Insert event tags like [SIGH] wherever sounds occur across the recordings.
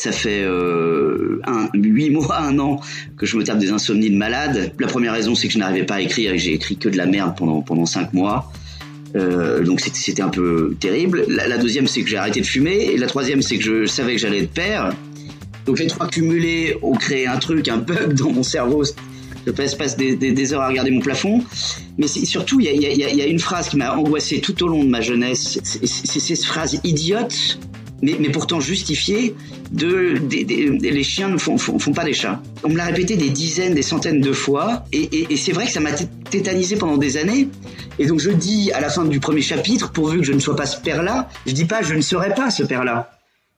Ça fait euh, un, 8 mois, un an que je me tape des insomnies de malade. La première raison, c'est que je n'arrivais pas à écrire et j'ai écrit que de la merde pendant, pendant 5 mois. Euh, donc c'était- un peu terrible. La, deuxième, c'est que j'ai arrêté de fumer. Et la troisième, c'est que je savais que j'allais être père. Donc les trois cumulés ont créé un truc, un bug dans mon cerveau. Je passe, des, heures à regarder mon plafond. Mais surtout, il y y a- une phrase qui m'a angoissé tout au long de ma jeunesse. C'est cette phrase idiote, mais, pourtant justifiée, de les chiens ne font, pas des chats. On me l'a répété des dizaines, des centaines de fois. Et, c'est vrai que ça m'a té- tétanisé pendant des années. Et donc je dis à la fin du premier chapitre, pourvu que je ne sois pas ce père-là, je dis pas je ne serai pas ce père-là.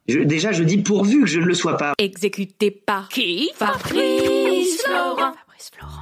Déjà, je dis pourvu que je ne le sois pas. Exécuté par qui? Fabrice. Fabrice Florent.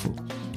powerful.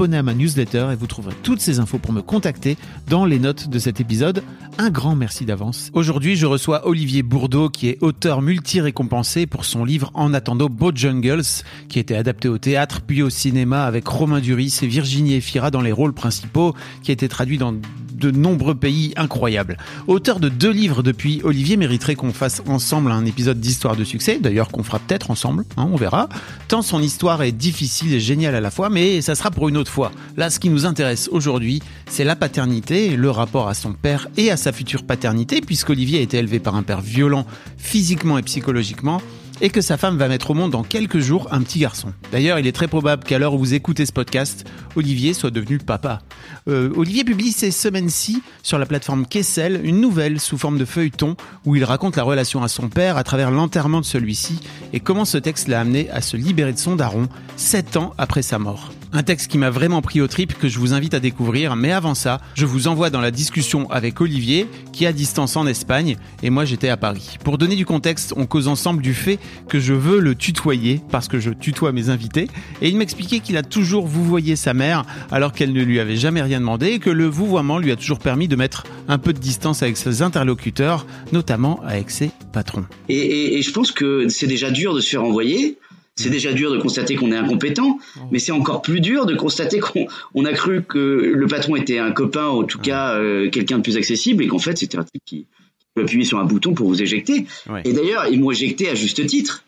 À ma newsletter et vous trouverez toutes ces infos pour me contacter dans les notes de cet épisode. Un grand merci d'avance. Aujourd'hui, je reçois Olivier Bourdeau, qui est auteur multi-récompensé pour son livre En attendant Bojangles, qui a été adapté au théâtre puis au cinéma avec Romain Duris et Virginie Efira dans les rôles principaux, qui a été traduit dans de nombreux pays incroyables. Auteur de deux livres depuis, Olivier mériterait qu'on fasse ensemble un épisode d'histoire de succès, d'ailleurs qu'on fera peut-être ensemble, hein, on verra. Tant son histoire est difficile et géniale à la fois, mais ça sera pour une autre fois. Là, ce qui nous intéresse aujourd'hui, c'est la paternité, le rapport à son père et à sa future paternité, puisqu'Olivier a été élevé par un père violent physiquement et psychologiquement et que sa femme va mettre au monde dans quelques jours un petit garçon. D'ailleurs, il est très probable qu'à l'heure où vous écoutez ce podcast, Olivier soit devenu papa. Euh, Olivier publie ces semaines-ci sur la plateforme Kessel une nouvelle sous forme de feuilleton où il raconte la relation à son père à travers l'enterrement de celui-ci et comment ce texte l'a amené à se libérer de son daron sept ans après sa mort. Un texte qui m'a vraiment pris au trip que je vous invite à découvrir, mais avant ça, je vous envoie dans la discussion avec Olivier, qui est à distance en Espagne, et moi j'étais à Paris. Pour donner du contexte, on cause ensemble du fait que je veux le tutoyer, parce que je tutoie mes invités, et il m'expliquait qu'il a toujours vouvoyé sa mère, alors qu'elle ne lui avait jamais rien demandé, et que le vouvoiement lui a toujours permis de mettre un peu de distance avec ses interlocuteurs, notamment avec ses patrons. Et je pense que c'est déjà dur de se faire envoyer. C'est déjà dur de constater qu'on est incompétent, mais c'est encore plus dur de constater qu'on on a cru que le patron était un copain, ou en tout cas euh, quelqu'un de plus accessible, et qu'en fait c'était un type qui, peut appuyer sur un bouton pour vous éjecter. Ouais. Et d'ailleurs, ils m'ont éjecté à juste titre.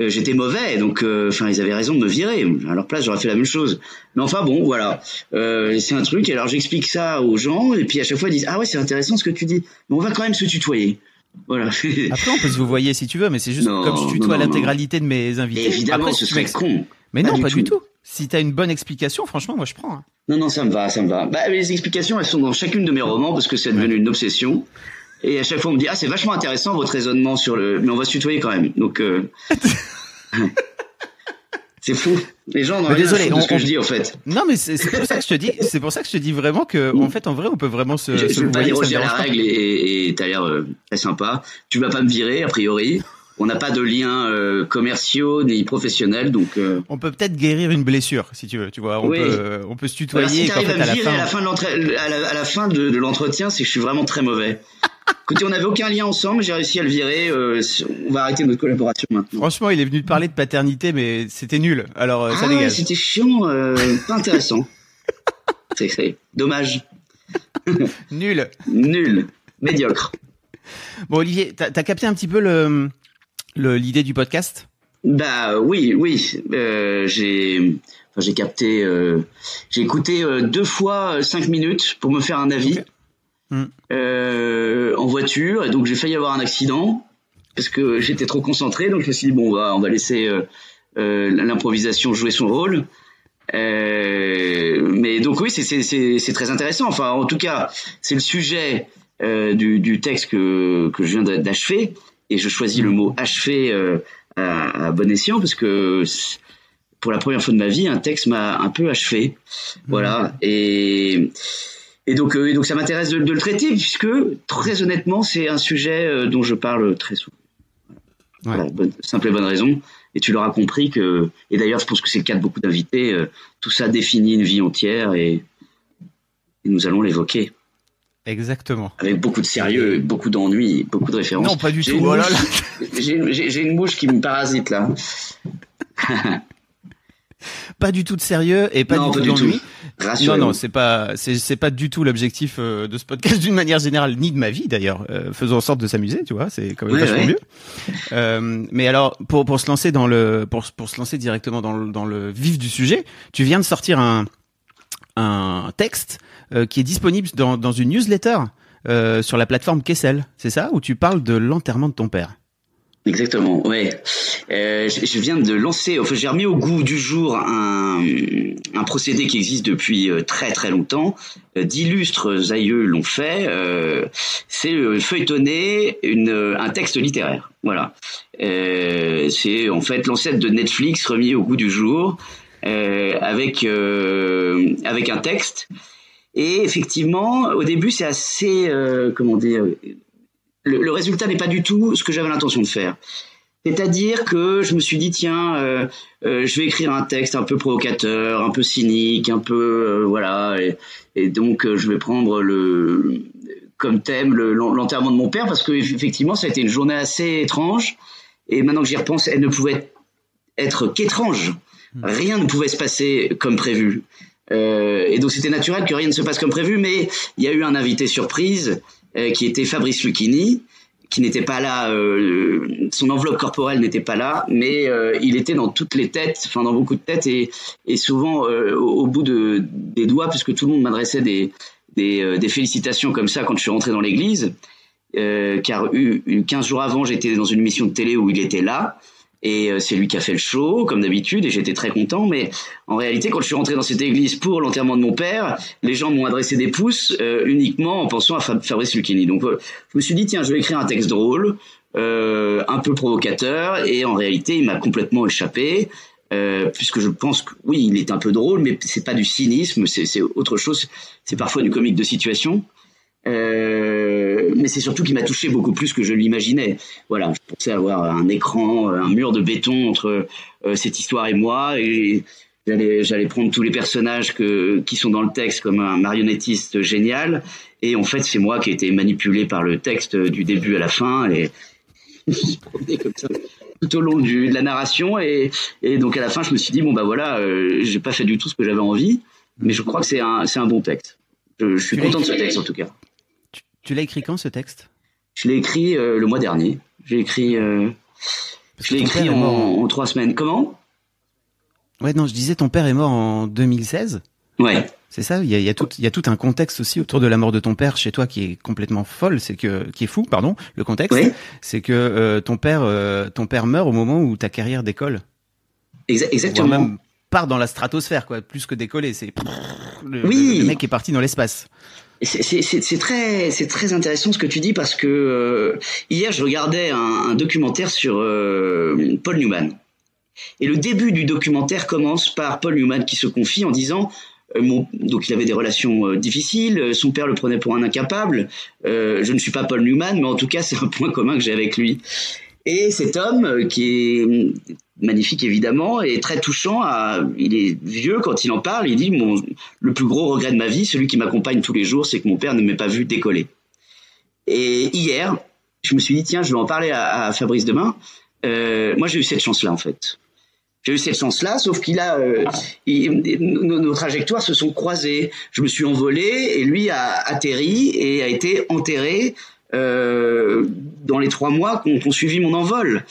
Euh, J'étais mauvais, donc euh, enfin ils avaient raison de me virer. À leur place, j'aurais fait la même chose. Mais enfin bon, voilà, c'est un truc. Alors j'explique ça aux gens, et puis à chaque fois ils disent ah ouais c'est intéressant ce que tu dis, mais on va quand même se tutoyer. Voilà. [LAUGHS] Après, on peut se vous voyer si tu veux, mais c'est juste Non, comme je tutoie l'intégralité de mes invités. Évidemment, Après, ce serait con. Mais Pas non, du pas tout. du tout. Si t'as une bonne explication, franchement, moi je prends. hein. Non, non, ça me va, ça me va. Bah, les explications, elles sont dans chacune de mes romans parce que c'est devenu une obsession. Et à chaque fois, on me dit ah c'est vachement intéressant votre raisonnement sur le, mais on va se tutoyer quand même. Donc euh... [LAUGHS] c'est fou. Les gens n'ont rien désolé, à de ce on- que je dis en fait. Non, mais c'est pour ça que je te dis, [LAUGHS] c'est pour ça que je te dis vraiment que, en fait, en vrai, on peut vraiment se. Je, se je pas à la règle et et t'as l'air euh, très sympa. Tu vas pas me virer a priori. On n'a pas de liens euh, commerciaux ni professionnels, donc. Euh, On peut peut-être guérir une blessure, si tu veux. Tu vois, on Oui. peut, on peut se tutoyer. si et qu'en t'arrives à me virer à la fin, de à la, à la fin de, de l'entretien, c'est que je suis vraiment très mauvais. [LAUGHS] Écoutez, on n'avait aucun lien ensemble, j'ai réussi à le virer. euh, on va arrêter notre collaboration maintenant. franchement, il est venu te parler de paternité, mais c'était nul. Alors, euh, ça ah, ouais, dégage. c'était chiant, euh, pas intéressant. [LAUGHS] c'est dommage, Nul. nul, médiocre. Bon, Olivier, t'as as capté un petit peu le- l'idée du podcast? Bah oui, oui. Euh, j'ai, enfin, j'ai capté, euh, j'ai écouté euh, deux fois cinq minutes pour me faire un avis en voiture, et donc j'ai failli avoir un accident parce que j'étais trop concentré. Donc je me suis dit bon, on va, on va laisser l'improvisation jouer son rôle. Mais donc oui, c'est c'est c'est c'est très intéressant. Enfin, en tout cas, c'est le sujet du du texte que que je viens d'a- d'achever, et je choisis le mot achever euh, à, à bon escient parce que pour la première fois de ma vie, un texte m'a un peu achevé. Voilà. Et et donc euh, et donc ça m'intéresse de, de le traiter puisque très honnêtement, c'est un sujet euh, dont je parle très souvent. Ouais. Voilà, bonne- simple et bonne raison. Et tu l'auras compris que, et d'ailleurs, je pense que c'est le cas de beaucoup d'invités, tout ça définit une vie entière et, et nous allons l'évoquer Exactement. avec beaucoup de sérieux, beaucoup d'ennuis, beaucoup de références. Non, pas du tout. J'ai une mouche qui me parasite là. [LAUGHS] Pas du tout de sérieux et pas non, du tout d'ennui. Non, non, c'est pas, c'est, c'est pas du tout l'objectif euh, de ce podcast d'une manière générale, ni de ma vie d'ailleurs. Euh, faisons en sorte de s'amuser, tu vois, c'est quand même vachement mieux. Euh, mais alors, pour pour se lancer dans le, pour pour se lancer directement dans le dans le vif du sujet, tu viens de sortir un un texte qui est disponible dans dans une newsletter euh, sur la plateforme Kessel, c'est ça, où tu parles de l'enterrement de ton père? Exactement, ouais. Euh, je, viens de lancer, enfin j'ai remis au goût du jour un, un procédé qui existe depuis euh, très très longtemps. Euh, D'illustres aïeux l'ont fait. euh, c'est euh, feuilletonner une, euh, un texte littéraire. Voilà. Euh, c'est en fait l'ancêtre de Netflix remis au goût du jour euh, avec euh, avec un texte. Et effectivement, au début, c'est assez, euh, comment dire, le, le résultat n'est pas du tout ce que j'avais l'intention de faire. C'est-à-dire que je me suis dit tiens, euh, euh, je vais écrire un texte un peu provocateur, un peu cynique, un peu euh, voilà, et, et donc euh, je vais prendre le comme thème le- l'enterrement de mon père parce que effectivement ça a été une journée assez étrange et maintenant que j'y repense, elle ne pouvait être qu'étrange. Rien ne pouvait se passer comme prévu. Euh, et donc c'était naturel que rien ne se passe comme prévu, mais il y a eu un invité surprise euh, qui était Fabrice Lucchini, qui n'était pas là, euh, son enveloppe corporelle n'était pas là, mais euh, il était dans toutes les têtes, enfin dans beaucoup de têtes et, et souvent euh, au, bout de, des doigts, puisque tout le monde m'adressait des, des, euh, des félicitations comme ça quand je suis rentré dans l'église, car eu, eu 15 jours avant j'étais dans une émission de télé où il était là. Et euh, c'est lui qui a fait le show, comme d'habitude, et j'étais très content. Mais en réalité, quand je suis rentré dans cette église pour l'enterrement de mon père, les gens m'ont adressé des pouces euh, uniquement en pensant à Fab- Fabrice Lucchini. Donc, euh, je me suis dit, tiens, je vais écrire un texte drôle, euh, un peu provocateur, et en réalité, il m'a complètement échappé. Euh, puisque je pense que oui, il est un peu drôle, mais c'est pas du cynisme, c'est autre chose. C'est parfois du comique de situation. Euh, mais c'est surtout qu'il m'a touché beaucoup plus que je l'imaginais. Voilà, je pensais avoir un écran, un mur de béton entre euh, cette histoire et moi, et j'allais j'allais prendre tous les personnages que qui sont dans le texte comme un marionnettiste génial, et en fait c'est moi qui ai été manipulé par le texte du début à la fin, et [LAUGHS] comme ça tout au long du, de la narration, et, et donc à la fin je me suis dit bon bah voilà, euh, j'ai pas fait du tout ce que j'avais envie, mais je crois que c'est un c'est un bon texte. Je, je suis content de ce texte en tout cas. Tu, l'as écrit quand ce texte? Je l'ai écrit euh, le mois dernier. J'ai écrit, euh, je l'ai écrit en, mort en- en trois semaines. Comment? Ouais, non, je disais ton père est mort en 2016. Ouais. C'est ça? Il y a, il y a tout, il y a tout un contexte aussi autour de la mort de ton père chez toi qui est complètement folle. C'est que, qui est fou, pardon. Le contexte, c'est que euh, ton père, ton père meurt au moment où ta carrière décolle. Exa- Voire exactement. même part dans la stratosphère, quoi. Plus que décoller, c'est le, Oui. le- le mec est parti dans l'espace. C'est très, intéressant ce que tu dis parce que euh, hier je regardais un, documentaire sur euh, Paul Newman et le début du documentaire commence par Paul Newman qui se confie en disant euh, donc il avait des relations difficiles, son père le prenait pour un incapable. je ne suis pas Paul Newman, mais en tout cas c'est un point commun que j'ai avec lui. Et cet homme, qui est magnifique évidemment, et très touchant, il est vieux quand il en parle, il dit mon, le plus gros regret de ma vie, celui qui m'accompagne tous les jours, c'est que mon père ne m'ait pas vu décoller. Et hier, je me suis dit, tiens, je vais en parler à, Fabrice demain. Euh, moi, j'ai eu cette chance-là, en fait. J'ai eu cette chance-là, sauf qu'il a, euh, nos, nos, trajectoires se sont croisées. Je me suis envolé et lui a atterri et a été enterré euh, dans les trois mois qu'on suivi mon envol.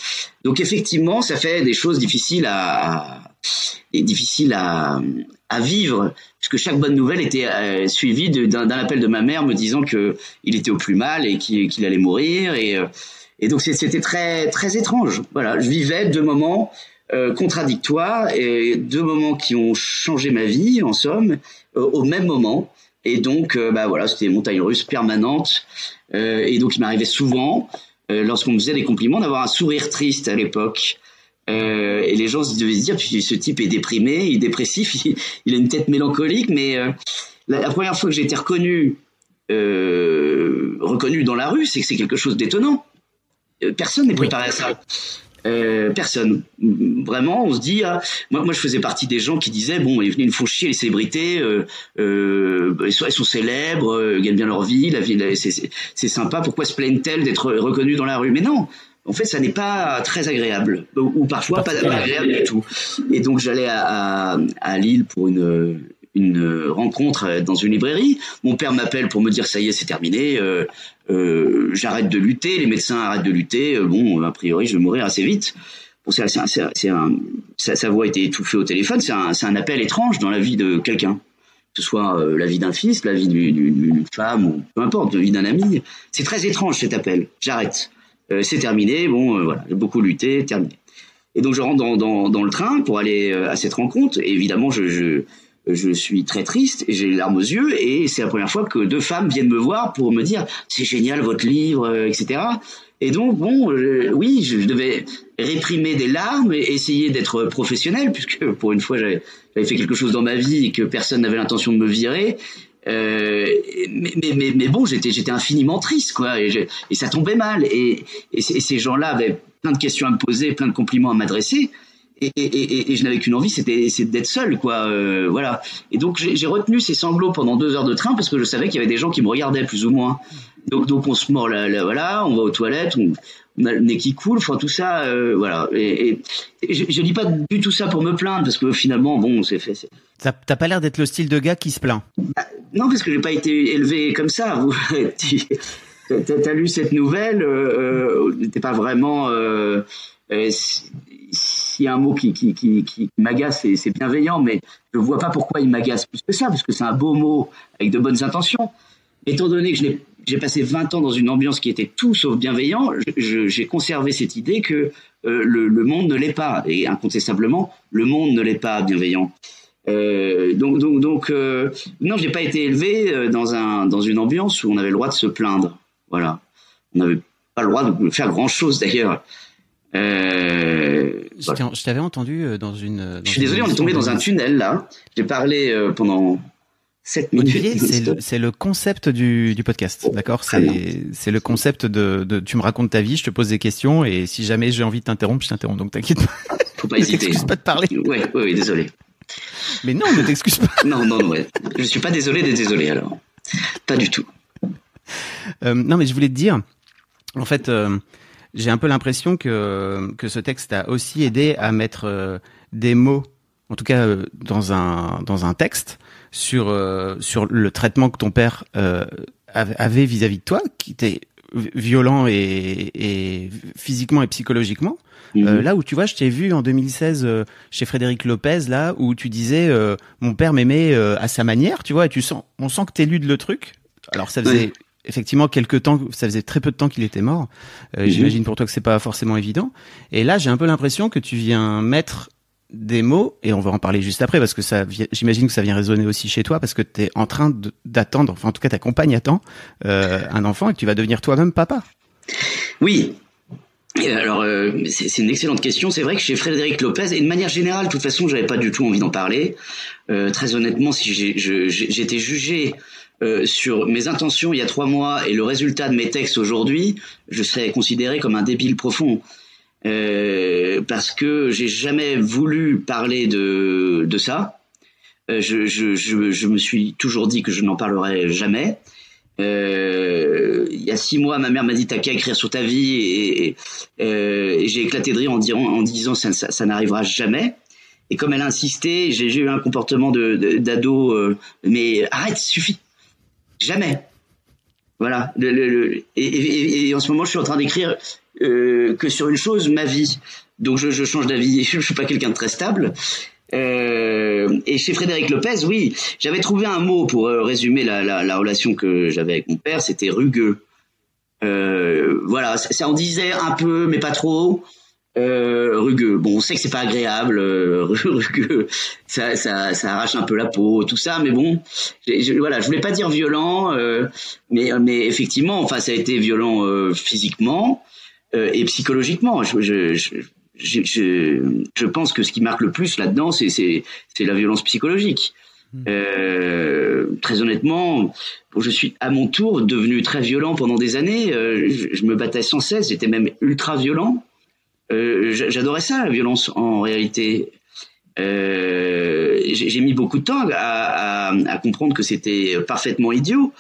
Donc effectivement, ça fait des choses difficiles à, et difficiles à, à vivre, puisque chaque bonne nouvelle était euh, suivie d'un appel de ma mère me disant que il était au plus mal et qu'il allait mourir. Et, euh, donc c'était très très étrange. Voilà, je vivais deux moments euh, contradictoires et deux moments qui ont changé ma vie, en somme, au même moment. Et donc, bah voilà, c'était montagne russe permanente. Euh, et donc il m'arrivait souvent, euh, lorsqu'on me faisait des compliments, d'avoir un sourire triste à l'époque. Euh, et les gens devaient se dire, ce type est déprimé, il est dépressif, [LAUGHS] il, a une tête mélancolique. Mais la, première fois que j'ai été reconnu, reconnu dans la rue, c'est que c'est quelque chose d'étonnant. Personne n'est préparé à ça. Euh, personne. Vraiment, on se dit, ah, moi, moi, je faisais partie des gens qui disaient, bon, ils nous font chier les célébrités, euh, euh, elles, sont, elles sont célèbres, euh, gagnent bien leur vie, la vie, c'est sympa. Pourquoi se plaignent-elles d'être reconnues dans la rue? Mais non. En fait, ça n'est pas très agréable, ou parfois pas, agréable du tout. Et donc, j'allais à, à, à Lille pour une, une rencontre dans une librairie. Mon père m'appelle pour me dire ça y est, c'est terminé. Euh, euh, j'arrête de lutter, les médecins arrêtent de lutter. Euh, bon, a priori, je vais mourir assez vite. Bon, c'est un, un, sa, voix a été étouffée au téléphone. C'est un, un, appel étrange dans la vie de quelqu'un, que ce soit euh, la vie d'un fils, la vie d'une femme ou peu importe, la vie d'un ami. C'est très étrange cet appel. J'arrête. c'est terminé. Bon, voilà, j'ai beaucoup lutté, terminé. Et donc je rentre dans, dans, dans, le train pour aller à cette rencontre. Et évidemment, je, je je suis très triste j'ai les larmes aux yeux et c'est la première fois que deux femmes viennent me voir pour me dire c'est génial votre livre, euh, etc. Et donc bon, oui, je, devais réprimer des larmes et essayer d'être professionnel puisque pour une fois j'avais fait quelque chose dans ma vie et que personne n'avait l'intention de me virer. Euh, mais, mais, bon, j'étais infiniment triste quoi et, et ça tombait mal et, et ces gens-là avaient plein de questions à me poser, plein de compliments à m'adresser et, je n'avais qu'une envie, c'était d'être seul, quoi. Euh, voilà. Et donc j'ai retenu ces sanglots pendant deux heures de train parce que je savais qu'il y avait des gens qui me regardaient plus ou moins. Donc donc on se mord là, voilà, on va aux toilettes, on, a le nez qui coule, enfin tout ça, euh, voilà. Et, je, je, dis pas du tout ça pour me plaindre parce que finalement, bon, c'est fait. T'as pas l'air d'être le style de gars qui se plaint. Bah, non, parce que j'ai pas été élevé comme ça. Vous, [LAUGHS] t'as lu cette nouvelle, euh, euh t'es pas vraiment. Euh, s'il y a un mot qui, qui, qui, qui m'agace, c'est bienveillant, mais je ne vois pas pourquoi il m'agace plus que ça, parce que c'est un beau mot avec de bonnes intentions. Étant donné que j'ai passé 20 ans dans une ambiance qui était tout sauf bienveillant, j'ai conservé cette idée que euh, le, monde ne l'est pas, et incontestablement, le monde ne l'est pas bienveillant. Euh, donc, donc, donc euh, non, j'ai pas été élevé euh, dans un dans une ambiance où on avait le droit de se plaindre. Voilà, on n'avait pas le droit de faire grand chose d'ailleurs. Euh, Je t'avais entendu euh, dans une. Dans je suis désolé, on est tombé dans un tunnel là. J'ai parlé euh, pendant 7 minutes. C'est le, [LAUGHS] le, concept du, du podcast, oh, d'accord? C'est le concept de, de, tu me racontes ta vie, je te pose des questions et si jamais j'ai envie de t'interrompre, je t'interromps. Donc t'inquiète pas. Faut pas hésiter. [LAUGHS] pas de parler. Ouais, ouais, désolé. Mais non, ne t'excuse pas. [LAUGHS] non, non, ouais. Je suis pas désolé d'être désolé alors. Pas du tout. Euh, non, mais je voulais te dire, en fait, euh, j'ai un peu l'impression que, que ce texte a aussi aidé à mettre euh, des mots, en tout cas euh, dans un, dans un texte, sur, euh, sur le traitement que ton père avait vis-à-vis de toi, qui était violent et, et physiquement et psychologiquement. Mhm. là où tu vois, je t'ai vu en 2016 chez Frédéric Lopez, là où tu disais mon père m'aimait à sa manière, tu vois, et tu sens, on sent que t'es lu de le truc. Alors ça faisait effectivement quelques temps, ça faisait très peu de temps qu'il était mort. Euh, mhm. J'imagine pour toi que c'est pas forcément évident. Et là, j'ai un peu l'impression que tu viens mettre des mots, et on va en parler juste après, parce que ça, j'imagine que ça vient résonner aussi chez toi, parce que tu es en train d'attendre, enfin en tout cas ta compagne attend euh, un enfant et que tu vas devenir toi-même papa. Oui. alors, euh, c'est une excellente question. C'est vrai que chez Frédéric Lopez, et de manière générale, de toute façon, j'avais pas du tout envie d'en parler. Euh, très honnêtement, si j'étais jugé euh, sur mes intentions il y a trois mois et le résultat de mes textes aujourd'hui, je serais considéré comme un débile profond. Euh, parce que j'ai jamais voulu parler de, de ça. Euh, je, je, je, me suis toujours dit que je n'en parlerai jamais. Il y a six mois, ma mère m'a dit t'as qu'à écrire sur ta vie et, j'ai éclaté de rire en, disant, en disant ça, ça, n'arrivera jamais. Et comme elle a insisté, j'ai eu un comportement de d'ado, euh, mais arrête, suffit, jamais. Voilà. Et, en ce moment, je suis en train d'écrire euh, que sur une chose, ma vie. Donc je, change d'avis. Je, [LAUGHS] je suis pas quelqu'un de très stable. Euh, et chez Frédéric Lopez, oui, j'avais trouvé un mot pour euh, résumer la, la, la relation que j'avais avec mon père. C'était rugueux. Voilà, ça, en disait un peu, mais pas trop. Euh, rugueux. Bon, on sait que c'est pas agréable, euh, [LAUGHS] rugueux, ça, ça, ça, arrache un peu la peau, tout ça, mais bon, je, voilà, je voulais pas dire violent, euh, mais, mais effectivement, enfin, ça a été violent euh, physiquement euh, et psychologiquement. Je, je, je, je, pense que ce qui marque le plus là-dedans, c'est, c'est, c'est la violence psychologique. Mmh. Euh, très honnêtement, je suis à mon tour devenu très violent pendant des années. je, je, me battais sans cesse, j'étais même ultra violent. Euh, j'adorais ça, la violence en réalité. Euh, j'ai mis beaucoup de temps à, à, à comprendre que c'était parfaitement idiot.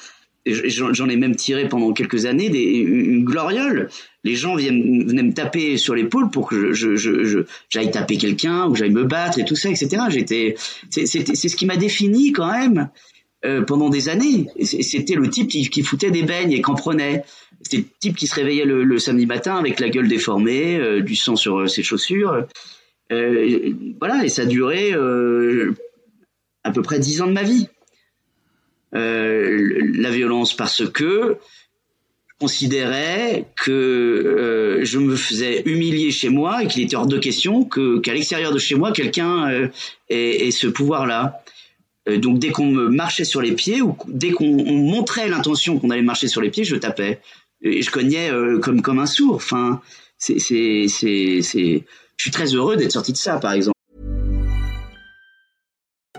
J'en ai même tiré pendant quelques années des, une gloriole. Les gens viennent, venaient me taper sur l'épaule pour que je, je, je, j'aille taper quelqu'un ou j'aille me battre et tout ça, etc. J'étais, c'est ce qui m'a défini quand même euh, pendant des années. C'était le type qui, qui, foutait des beignes et qu'en prenait. C'était le type qui se réveillait le, samedi matin avec la gueule déformée, euh, du sang sur euh, ses chaussures. Euh, voilà, et ça a duré à peu près dix ans de ma vie. la violence parce que je considérais que je me faisais humilier chez moi et qu'il était hors de question que qu'à l'extérieur de chez moi quelqu'un ait, ce pouvoir-là. donc dès qu'on me marchait sur les pieds ou dès qu'on montrait l'intention qu'on allait marcher sur les pieds, je tapais je cognais euh, comme comme un sourd. Enfin, c'est c'est c'est c'est. Je suis très heureux d'être sorti de ça, par exemple.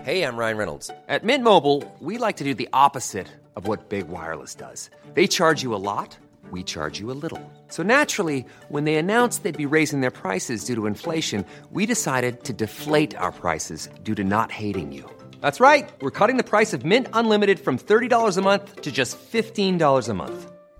Hey, I'm Ryan Reynolds. At Mint Mobile, we like to do the opposite of what big wireless does. They charge you a lot. We charge you a little. So naturally, when they announced they'd be raising their prices due to inflation, we decided to deflate our prices due to not hating you. That's right. We're cutting the price of Mint Unlimited from $30 a month to just $15 a month.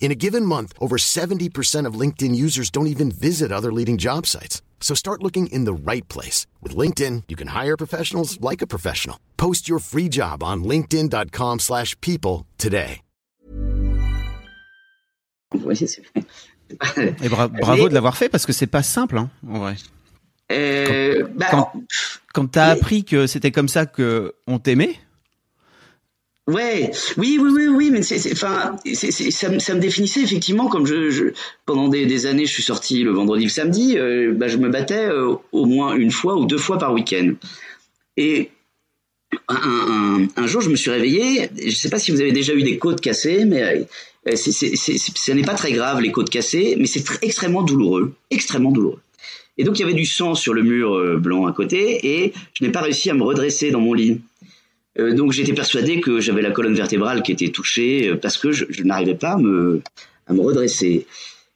In a given month, over 70% of LinkedIn users don't even visit other leading job sites. So start looking in the right place. With LinkedIn, you can hire professionals like a professional. Post your free job on linkedin.com slash people today. Et bra [LAUGHS] bravo Mais... de l'avoir fait parce que c'est pas simple, hein, en vrai. Euh, quand, bah, quand, quand t'as appris que c'était comme ça que on t'aimait, Ouais, oui, oui, oui, oui, mais enfin, ça, me, définissait effectivement comme je, pendant des, années, je suis sorti le vendredi, le samedi, euh, bah, je me battais euh, au moins une fois ou deux fois par week-end. Et un, jour, je me suis réveillé. Je sais pas si vous avez déjà eu des côtes cassées, mais euh, ce n'est pas très grave les côtes cassées, mais c'est extrêmement douloureux, extrêmement douloureux. Et donc il y avait du sang sur le mur euh, blanc à côté, et je n'ai pas réussi à me redresser dans mon lit. Euh, donc j'étais persuadé que j'avais la colonne vertébrale qui était touchée euh, parce que je, n'arrivais pas à me, redresser.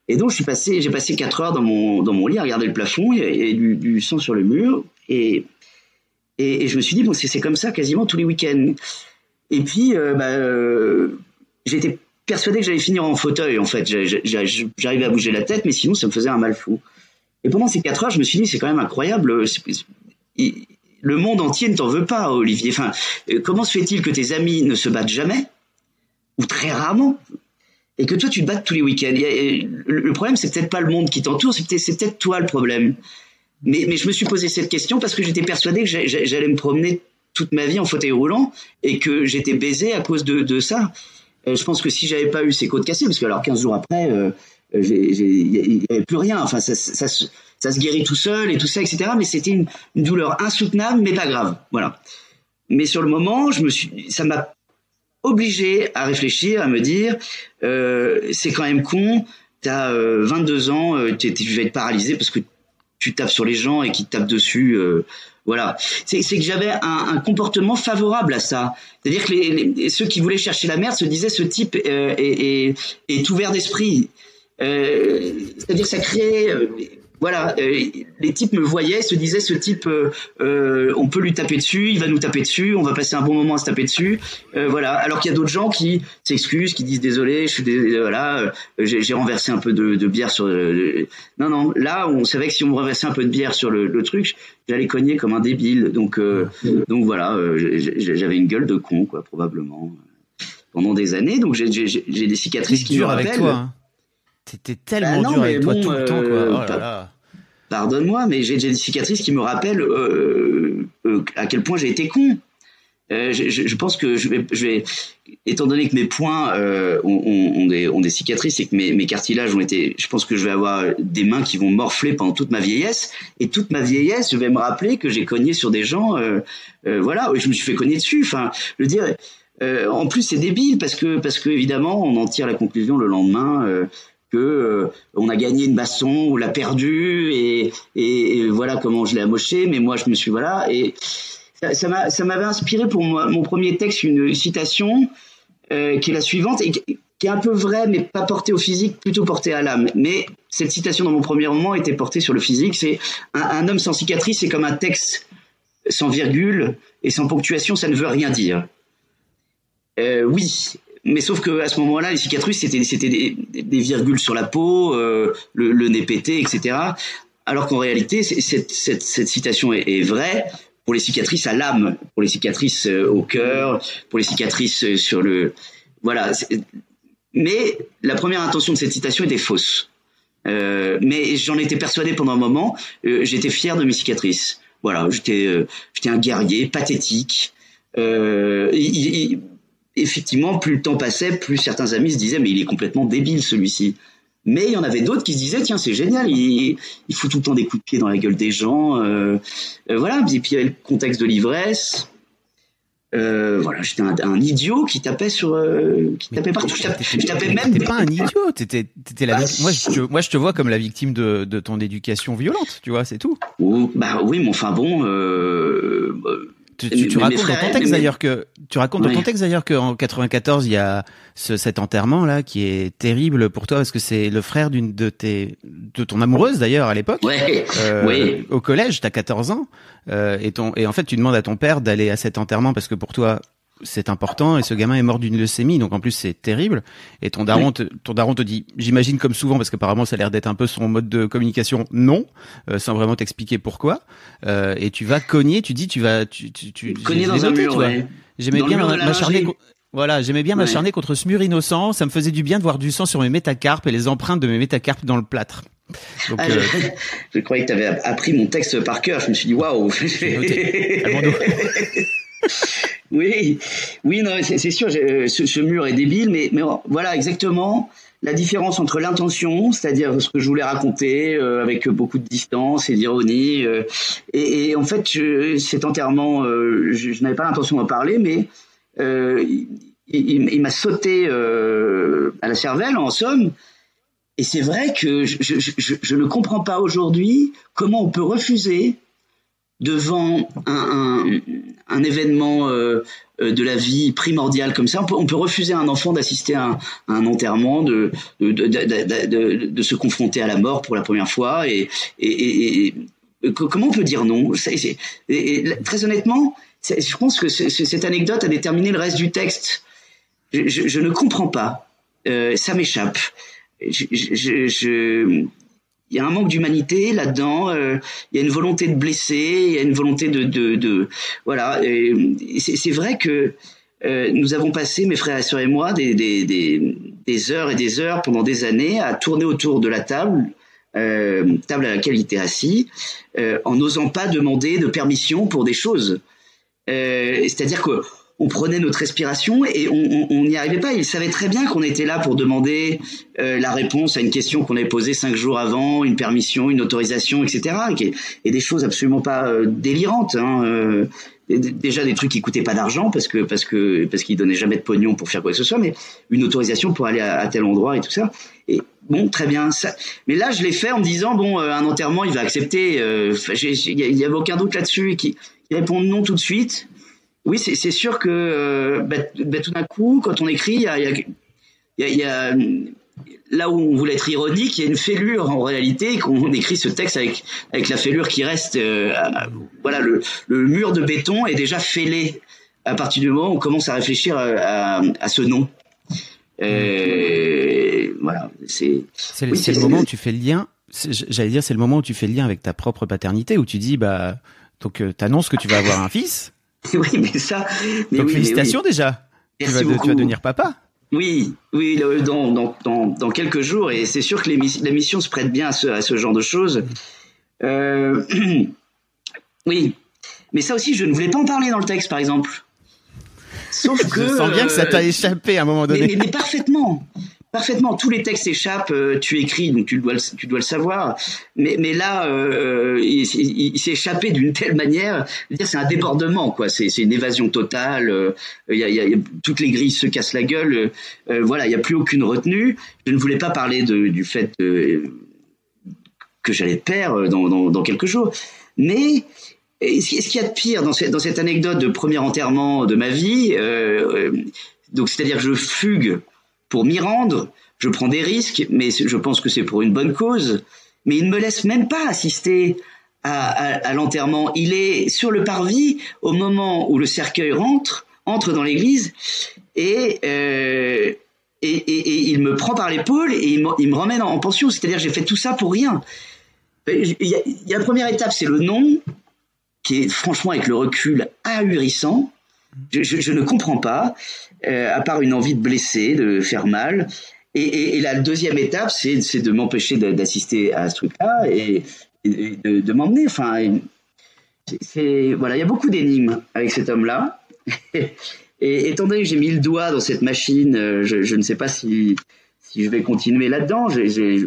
Et donc suis passé, j'ai passé quatre heures dans mon lit à regarder le plafond, il y avait du, sang sur le mur et je me suis dit bon c'est comme ça quasiment tous les week-ends. Et puis euh, bah, j'étais persuadé que j'allais finir en fauteuil en fait. J'arrivais à bouger la tête, mais sinon ça me faisait un mal fou. Et pendant ces quatre heures, je me suis dit c'est quand même incroyable. Le monde entier ne t'en veut pas, Olivier. Enfin, euh, comment se fait-il que tes amis ne se battent jamais ou très rarement et que toi tu te battes tous les week-ends Le problème, c'est peut-être pas le monde qui t'entoure, c'est peut-être peut toi le problème. Mais, je me suis posé cette question parce que j'étais persuadé que j'allais me promener toute ma vie en fauteuil roulant et que j'étais baisé à cause de, ça. Euh, je pense que si j'avais pas eu ces côtes cassées, parce que alors 15 jours après, euh, il n'y avait plus rien. Enfin, ça, ça, se guérit tout seul et tout ça, etc. Mais c'était une, douleur insoutenable, mais pas grave. Voilà. Mais sur le moment, je me suis, ça m'a obligé à réfléchir, à me dire, euh, c'est quand même con. T'as euh, 22 ans, euh, tu, vas être paralysé parce que tu tapes sur les gens et qu'ils tapent dessus. Euh, voilà. C'est que j'avais un, comportement favorable à ça. C'est-à-dire que ceux qui voulaient chercher la merde se disaient ce type euh, est, ouvert d'esprit. C'est-à-dire ça crée voilà, euh, les types me voyaient, se disaient ce type, euh, euh, on peut lui taper dessus, il va nous taper dessus, on va passer un bon moment à se taper dessus, voilà. Alors qu'il y a d'autres gens qui s'excusent, qui disent désolé, je suis voilà, j'ai renversé un peu de, bière sur. non non, là on savait que si on renversait un peu de bière sur le, truc, j'allais cogner comme un débile. Donc donc voilà, j'avais une gueule de con quoi probablement pendant des années. Donc j'ai des cicatrices qui me rappellent. Avec toi, hein. T'étais tellement bah dur avec toi tout le temps, quoi. Oh Pardonne-moi, mais j'ai des cicatrices qui me rappellent euh, euh, à quel point j'ai été con. Euh, je, je, pense que je vais, je vais, étant donné que mes poings euh, ont, ont, des, ont, des, cicatrices et que mes, mes, cartilages ont été, je pense que je vais avoir des mains qui vont morfler pendant toute ma vieillesse et toute ma vieillesse, je vais me rappeler que j'ai cogné sur des gens, euh, voilà, je me suis fait cogner dessus. Enfin, je veux dire, en plus c'est débile parce que parce que évidemment on en tire la conclusion le lendemain que euh, on a gagné une baston, ou l'a perdu et, voilà comment je l'ai amoché. Mais moi, je me suis voilà et ça m'a ça m'avait inspiré pour mon premier texte une citation euh, qui est la suivante et qui, est un peu vraie mais pas portée au physique, plutôt portée à l'âme. Mais cette citation dans mon premier roman était portée sur le physique. C'est un, un homme sans cicatrice, c'est comme un texte sans virgule et sans ponctuation, ça ne veut rien dire. Euh, oui, mais sauf que à ce moment-là, les cicatrices c'était c'était des, des, virgules sur la peau, euh, le, le, nez pété, etc. Alors qu'en réalité, cette, cette, cette citation est, est, vraie pour les cicatrices à l'âme, pour les cicatrices euh, au cœur, pour les cicatrices euh, sur le voilà. Mais la première intention de cette citation était fausse. Euh, mais j'en étais persuadé pendant un moment. Euh, j'étais fier de mes cicatrices. Voilà, j'étais j'étais un guerrier pathétique. Euh, il, effectivement, plus le temps passait, plus certains amis se disaient mais il est complètement débile celui-ci. Mais il y en avait d'autres qui se disaient tiens c'est génial, il, il fout tout le temps des coups de pied dans la gueule des gens, euh, euh, voilà. Et puis il y avait le contexte de l'ivresse. Euh, voilà, j'étais un, un, idiot qui tapait sur, euh, qui tapait partout. Je tapais, je tapais même. T'étais pas un idiot, t'étais, t'étais la. Bah, moi, je, moi, je te vois comme la victime de, de ton éducation violente, tu vois, c'est tout. bah oui, mais enfin bon. Euh, tu, tu, racontes dans ton texte d'ailleurs que tu racontes dans ton texte d'ailleurs qu'en 94 il y a ce, cet enterrement là qui est terrible pour toi parce que c'est le frère d'une de tes de ton amoureuse d'ailleurs à l'époque ouais, euh, oui. au collège t'as 14 ans euh, et ton et en fait tu demandes à ton père d'aller à cet enterrement parce que pour toi c'est important et ce gamin est mort d'une leucémie donc en plus c'est terrible et ton daron te, ton daron te dit j'imagine comme souvent parce qu'apparemment ça a l'air d'être un peu son mode de communication non euh, sans vraiment t'expliquer pourquoi euh, et tu vas cogner tu dis tu vas tu tu, tu cogner dans un mur ouais. j'aimais bien m'acharner voilà, j'aimais bien m'acharner ouais. contre ce mur innocent. Ça me faisait du bien de voir du sang sur mes métacarpes et les empreintes de mes métacarpes dans le plâtre. Donc, ah, euh... je, [LAUGHS] je, croyais que tu avais appris mon texte par cœur. Je me suis dit waouh. [LAUGHS] [LAUGHS] oui, oui, non, c'est sûr, ce, ce, mur est débile, mais, voilà exactement la différence entre l'intention, c'est-à-dire ce que je voulais raconter euh, avec beaucoup de distance et d'ironie, euh, et, en fait, je, cet enterrement, euh, je, n'avais pas l'intention d'en parler, mais euh, il, m'a sauté euh, à la cervelle, en somme. Et c'est vrai que je, ne comprends pas aujourd'hui comment on peut refuser devant un, un événement euh, euh, de la vie primordial comme ça, on peut, refuser à un enfant d'assister à, un enterrement, de se confronter à la mort pour la première fois. Et, comment on peut dire non? Très honnêtement, je pense que cette anecdote a déterminé le reste du texte. Je, ne comprends pas. Euh, ça m'échappe. Je, il y a un manque d'humanité là-dedans. Euh, il y a une volonté de blesser, il y a une volonté de, de, de voilà. C'est vrai que euh, nous avons passé, mes frères et sœurs et moi, des, des, des, des, heures et des heures pendant des années à tourner autour de la table, euh, table à laquelle il était assis, euh, en n'osant pas demander de permission pour des choses. Euh, C'est-à-dire que on prenait notre respiration et on n'y arrivait pas. Il savait très bien qu'on était là pour demander euh, la réponse à une question qu'on avait posée cinq jours avant, une permission, une autorisation, etc. Et, des choses absolument pas euh, délirantes. Hein, euh, déjà des trucs qui coûtaient pas d'argent parce que parce que parce qu'ils donnaient jamais de pognon pour faire quoi que ce soit, mais une autorisation pour aller à, tel endroit et tout ça. Et bon, très bien. Ça, mais là, je l'ai fait en me disant bon, un enterrement, il va accepter. Il n'y avait aucun doute là-dessus. Qui, qui répond non tout de suite. Oui, c'est sûr que euh, bah, bah, tout d'un coup, quand on écrit, il y a, y, a, y a, là où on voulait être ironique, il y a une fêlure en réalité, qu'on écrit ce texte avec, avec la fêlure qui reste. Euh, voilà, le, le, mur de béton est déjà fêlé à partir du moment où on commence à réfléchir à, à, ce nom. Euh, voilà, c'est. C'est le moment où tu fais le lien. J'allais dire, c'est le moment où tu fais le lien avec ta propre paternité, où tu dis, bah, donc, euh, t'annonces que tu vas avoir un fils. [LAUGHS] oui, mais ça. Donc félicitations déjà. Tu vas, tu vas, devenir papa. Oui, oui, dans, dans, dans, dans quelques jours, et c'est sûr que l'émission se prête bien à ce, à ce genre de choses. Euh, [CLEARS THROAT] oui, mais ça aussi, je ne voulais pas en parler dans le texte, par exemple. Sauf que. Je sens bien que ça t'a euh, échappé à un moment donné. Mais, mais, parfaitement. Parfaitement, tous les textes échappent. Euh, tu écris, donc tu dois le, tu dois le savoir. Mais, mais là, euh, il, il, s'est échappé d'une telle manière. C'est un débordement, quoi. C'est, une évasion totale. Euh, il y, a, y a, toutes les grilles se cassent la gueule. Euh, voilà, il n'y a plus aucune retenue. Je ne voulais pas parler de, du fait que j'allais perdre dans, dans, dans quelques jours. Mais ce qu'il y a de pire dans cette, dans cette anecdote de premier enterrement de ma vie, euh, donc c'est-à-dire que je fugue pour m'y rendre. Je prends des risques, mais je pense que c'est pour une bonne cause. Mais il ne me laisse même pas assister à, l'enterrement. Il est sur le parvis au moment où le cercueil rentre, entre dans l'église, et, euh, il me prend par l'épaule et il me, ramène en, pension. C'est-à-dire j'ai fait tout ça pour rien. Il y, a, il y a la première étape, c'est le nom, qui est franchement avec le recul ahurissant. Je, je, ne comprends pas. Euh, à part une envie de blesser, de faire mal. Et, et, et la deuxième étape, c'est, de m'empêcher d'assister à ce truc-là et, de, de m'emmener. Enfin, c'est, voilà, il y a beaucoup d'énigmes avec cet homme-là. [LAUGHS] et étant donné que j'ai mis le doigt dans cette machine, euh, je, je ne sais pas si, si je vais continuer là-dedans. Je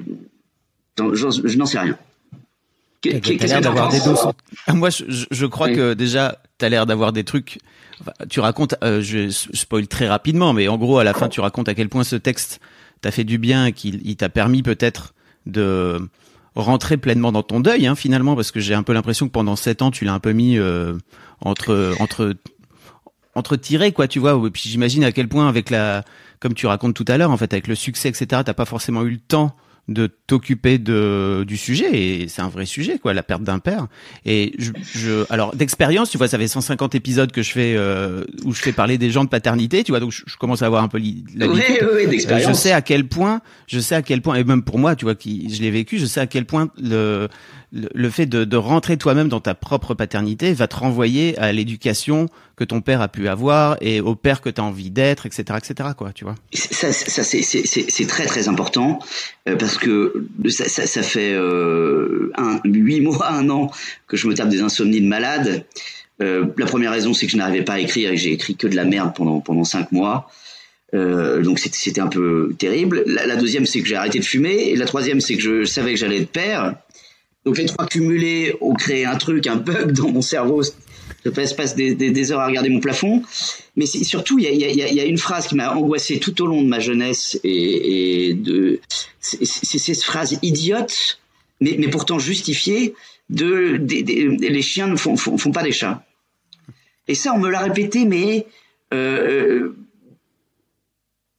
n'en sais rien. Qu'est-ce l'air d'avoir des doses. Moi, je, je crois que déjà, tu as l'air d'avoir des trucs tu racontes, euh, je spoil très rapidement, mais en gros, à la fin, tu racontes à quel point ce texte t'a fait du bien, qu'il t'a permis peut-être de rentrer pleinement dans ton deuil, hein, finalement, parce que j'ai un peu l'impression que pendant sept ans, tu l'as un peu mis euh, entre entre entre tirés, quoi, tu vois. Et puis j'imagine à quel point, avec la, comme tu racontes tout à l'heure, en fait, avec le succès, etc., t'as pas forcément eu le temps de t'occuper de du sujet. Et c'est un vrai sujet quoi la perte d'un père. Et je, je alors d'expérience tu vois ça fait 150 épisodes que je fais euh, où je fais parler des gens de paternité tu vois donc je, commence à avoir un peu la oui, oui, d'expérience je sais à quel point je sais à quel point et même pour moi tu vois qui je l'ai vécu je sais à quel point le le, fait de, rentrer toi-même dans ta propre paternité va te renvoyer à l'éducation que ton père a pu avoir et au père que tu as envie d'être, etc., etc., quoi, tu vois. Ça, c'est très très important euh, parce que ça, fait euh, huit mois, un an que je me tape des insomnies de malade. Euh, la première raison, c'est que je n'arrivais pas à écrire et j'ai écrit que de la merde pendant pendant cinq mois. Donc c'était un peu terrible. La, la deuxième, c'est que j'ai arrêté de fumer. Et la troisième, c'est que je savais que j'allais être père. Donc les trois cumulés ont créé un truc, un bug dans mon cerveau. Je passe des, heures à regarder mon plafond. Mais surtout, il y a, une phrase qui m'a angoissé tout au long de ma jeunesse et, de c'est cette phrase idiote, mais, pourtant justifiée de, les chiens ne font, pas des chats. Et ça, on me l'a répété, mais euh,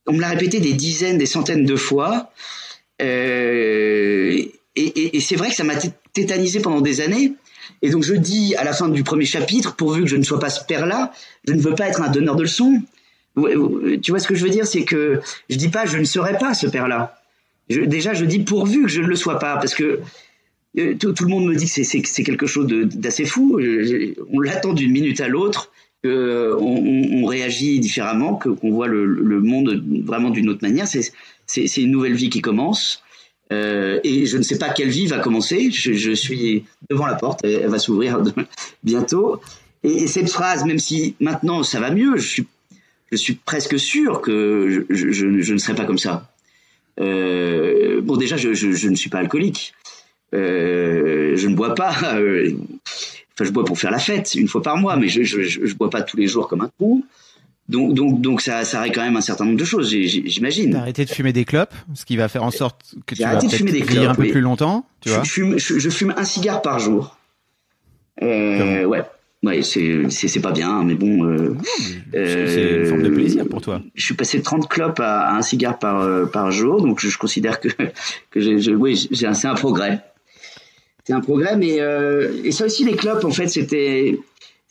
on me l'a répété des dizaines, des centaines de fois. Euh, et, c'est vrai que ça m'a tétanisé pendant des années. Et donc je dis à la fin du premier chapitre, pourvu que je ne sois pas ce père-là, je ne veux pas être un donneur de leçons. Tu vois ce que je veux dire, c'est que je dis pas je ne serai pas ce père-là. déjà, je dis pourvu que je ne le sois pas, parce que euh, tout, le monde me dit que c'est quelque chose d'assez fou. On l'attend d'une minute à l'autre, on, réagit différemment, qu'on voit le, monde vraiment d'une autre manière. C'est une nouvelle vie qui commence. Euh, et je ne sais pas quelle vie va commencer. Je, suis devant la porte, elle, va s'ouvrir [LAUGHS] bientôt. Et, cette phrase, même si maintenant ça va mieux, je suis, presque sûr que je, ne serai pas comme ça. Euh, bon, déjà, je, ne suis pas alcoolique. Euh, je ne bois pas. [LAUGHS] Enfin, je bois pour faire la fête une fois par mois, mais je, je bois pas tous les jours comme un trou. Donc, donc, donc ça, ça arrête quand même un certain nombre de choses, j'imagine. T'as arrêté de fumer des clopes, ce qui va faire en sorte que tu vas vivre un peu plus longtemps, tu vois. Je fume, je, fume un cigare par jour. Euh, ouais. Ouais, c'est c'est pas bien, mais bon. Euh, c'est une forme de plaisir pour toi. Je suis passé de 30 clopes à, un cigare par euh, par jour, donc je, considère que [LAUGHS] que j'ai oui, c'est un progrès. C'est un progrès, mais euh, et ça aussi les clopes en fait c'était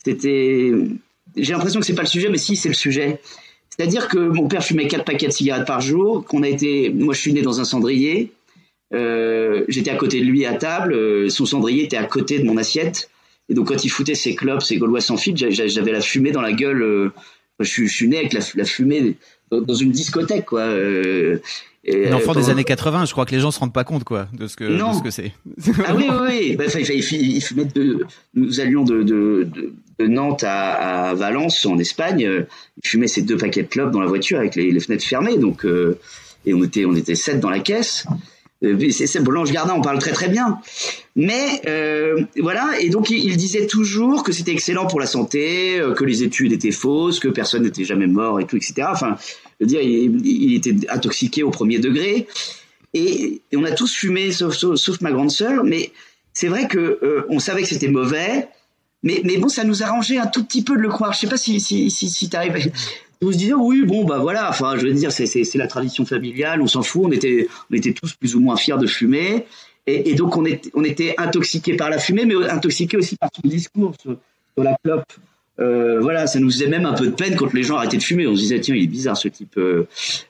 c'était. J'ai l'impression que c'est pas le sujet, mais si c'est le sujet. C'est-à-dire que mon père fumait quatre paquets de cigarettes par jour, qu'on a été, moi je suis né dans un cendrier, euh, j'étais à côté de lui à table, son cendrier était à côté de mon assiette. Et donc quand il foutait ses clopes, ses Gaulois sans fil, j'avais la fumée dans la gueule. Euh, je, suis né avec la, fumée dans une discothèque, quoi. Euh, un enfant des années 80, je crois que les gens se rendent pas compte, quoi, de ce que, de ce que c'est. ah oui, oui, oui. Bah, il, fumait de, nous allions de, de, de, Nantes à, à, Valence, en Espagne. Il fumait ses deux paquets de clopes dans la voiture avec les, les fenêtres fermées, donc, euh, et on était, on était sept dans la caisse. Euh, c'est Blanche Gardin, on parle très très bien. Mais euh, voilà, et donc il, disait toujours que c'était excellent pour la santé, euh, que les études étaient fausses, que personne n'était jamais mort et tout, etc. Enfin, je veux dire, il, était intoxiqué au premier degré. Et, on a tous fumé, sauf, sauf, ma grande sœur. Mais c'est vrai que on savait que c'était mauvais. Mais, mais bon, ça nous arrangeait un tout petit peu de le croire. Je sais pas si, si, si, si t'arrives se disiez oui bon bah voilà enfin je veux dire c'est la tradition familiale on s'en fout on était on était tous plus ou moins fiers de fumer et, donc on était on était intoxiqués par la fumée mais intoxiqués aussi par son discours sur, la clope euh, voilà, ça nous faisait même un peu de peine quand les gens arrêtaient de fumer. On se disait tiens, il est bizarre ce type, euh,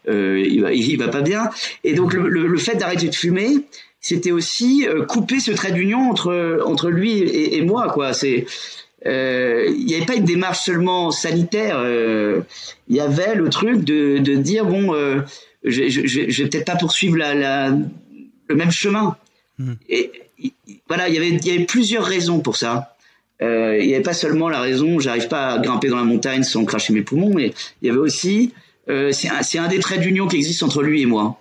euh, il va, il va pas bien. Et donc le, le, fait d'arrêter de fumer, c'était aussi euh, couper ce trait d'union entre entre lui et, et moi, quoi. C'est euh, il n'y avait pas une démarche seulement sanitaire. Euh, il y avait le truc de, de dire bon, euh, je, vais peut-être pas poursuivre la, la, le même chemin. Hmm. Et, voilà, il y avait y avait plusieurs raisons pour ça. Euh, il n'y avait pas seulement la raison j'arrive pas à grimper dans la montagne sans cracher mes poumons, mais il y avait aussi euh, c'est un, un, des traits d'union qui existe entre lui et moi.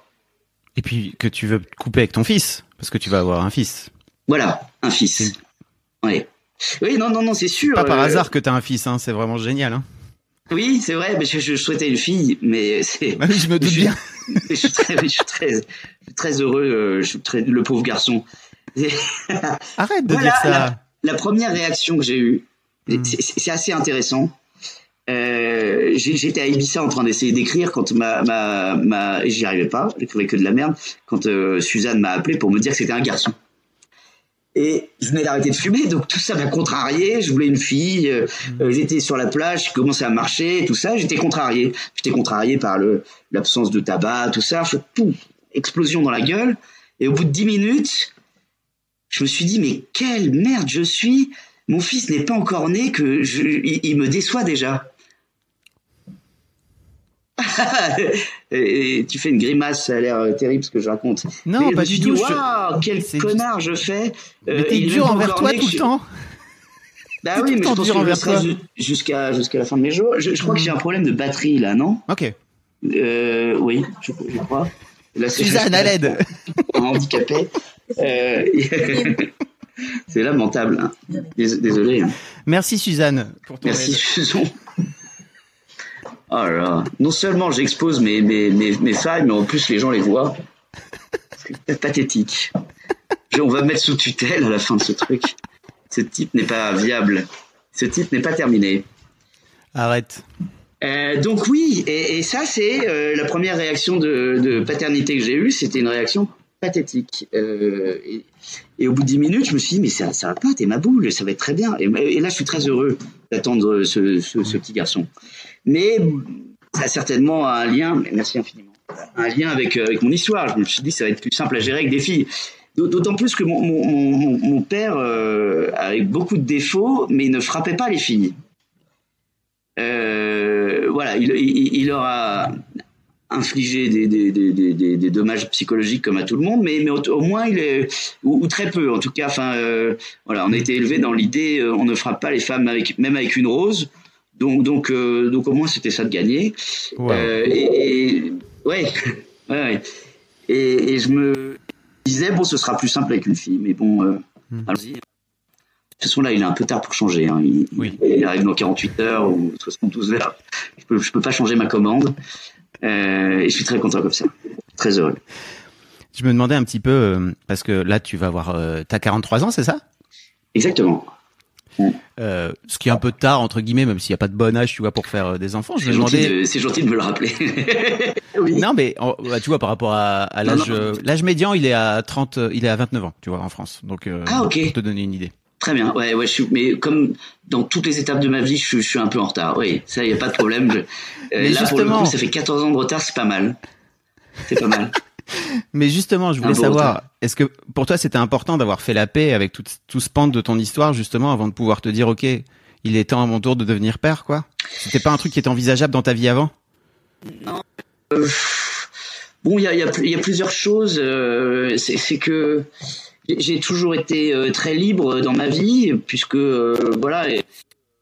Et puis que tu veux couper avec ton fils parce que tu vas avoir un fils. Voilà, un fils. Oui. Oui, non, non, non, c'est sûr. Pas par euh, hasard que tu as un fils, hein, c'est vraiment génial. Hein. Oui, c'est vrai, mais je, souhaitais une fille, mais c'est. Bah oui, je me doute bien. [LAUGHS] Je, suis très, je suis très, très heureux, euh, je suis très, le pauvre garçon. Arrête de dire ça. La, première réaction que j'ai eue, hmm. c'est assez intéressant. Euh, J'étais à Ibiza en train d'essayer d'écrire quand ma, ma, ma j'y arrivais pas, j'écrivais que de la merde. Quand euh, Suzanne m'a appelé pour me dire que c'était un garçon. Et je venais d'arrêter de fumer, donc tout ça m'a contrarié. Je voulais une fille, euh, euh, j'étais sur la plage, je commençais à marcher, tout ça. J'étais contrarié. J'étais contrarié par le l'absence de tabac, tout ça. Je, explosion dans la gueule. Et au bout de dix minutes, je me suis dit mais quelle merde je suis. Mon fils n'est pas encore né, que je, il me déçoit déjà. [LAUGHS] et tu fais une grimace, ça a l'air euh, terrible ce que je raconte. Non, pas du tout. Waouh, quel connard je fais. Euh, mais t'es dur envers toi tout le temps. Bah oui, mais je pense que jusqu'à jusqu'à la fin de mes jours. Je, crois que j'ai un problème de batterie là, non? Ok. Euh, oui, je, crois. Suzanne à l'aide. handicapé. [LAUGHS] C'est lamentable. Hein. Désolé. Hein. Merci Suzanne pour ton Merci Suzanne. Oh là, non seulement j'expose mes, mes, mes, mes, failles, mais en plus les gens les voient. C'est pathétique. On va mettre sous tutelle à la fin de ce truc. Ce type n'est pas viable. Ce type n'est pas terminé. Arrête. Euh, donc oui, et, et ça c'est euh, la première réaction de, de paternité que j'ai eue, c'était une réaction pathétique. Euh, et, au bout de dix minutes, je me suis dit mais ça, ça va pas, t'es ma boule, ça va être très bien. Et, là, je suis très heureux d'attendre ce, ce, petit garçon. Mais ça a certainement un lien, merci infiniment, un lien avec, avec mon histoire. Je me suis dit, ça va être plus simple à gérer avec des filles. D'autant plus que mon, mon, mon, père avait beaucoup de défauts, mais il ne frappait pas les filles. voilà, il, il, il, leur a infliger des, des, des, des, dommages psychologiques comme à tout le monde, mais, mais au, moins il est ou, très peu en tout cas. Enfin euh, voilà, on a été élevé dans l'idée euh, on ne frappe pas les femmes avec même avec une rose. Donc donc euh, donc au moins c'était ça de gagner. et, [LAUGHS] ouais, ouais, Et, et, je me disais bon ce sera plus simple avec une fille, mais bon hmm. allons-y. De toute façon, là, il est un peu tard pour changer. Hein. Il, oui. il, arrive dans 48 heures ou 72 heures. Je peux, je peux pas changer ma commande. Euh, et je suis très content comme ça, très heureux. Je me demandais un petit peu euh, parce que là tu vas avoir, euh, t'as 43 ans, c'est ça? Exactement. Euh, ce qui est un peu tard entre guillemets, même s'il n'y a pas de bon âge, tu vois, pour faire des enfants. C'est gentil, c'est gentil de me le rappeler. [LAUGHS] oui. Non, mais bah, tu vois, par rapport à, à l'âge, l'âge médian, il est à 30, il est à 29 ans, tu vois, en France. Donc, ah. Pour te donner une idée. Très bien. Ouais, ouais, je suis, mais comme dans toutes les étapes de ma vie, je, je suis un peu en retard. Oui, ça, il n'y a pas de problème. Je, euh, là, pour le coup, ça fait 14 ans de retard, c'est pas mal. C'est pas mal. [LAUGHS] Mais justement, je voulais savoir, est-ce que pour toi c'était important d'avoir fait la paix avec tout, tout ce pan de ton histoire justement avant de pouvoir te dire ok, il est temps à mon tour de devenir père quoi? C'était pas un truc qui était envisageable dans ta vie avant? Non. Euh, bon, il y a, y, a, y a, plusieurs choses. Euh, c'est que j'ai toujours été euh, très libre dans ma vie puisque voilà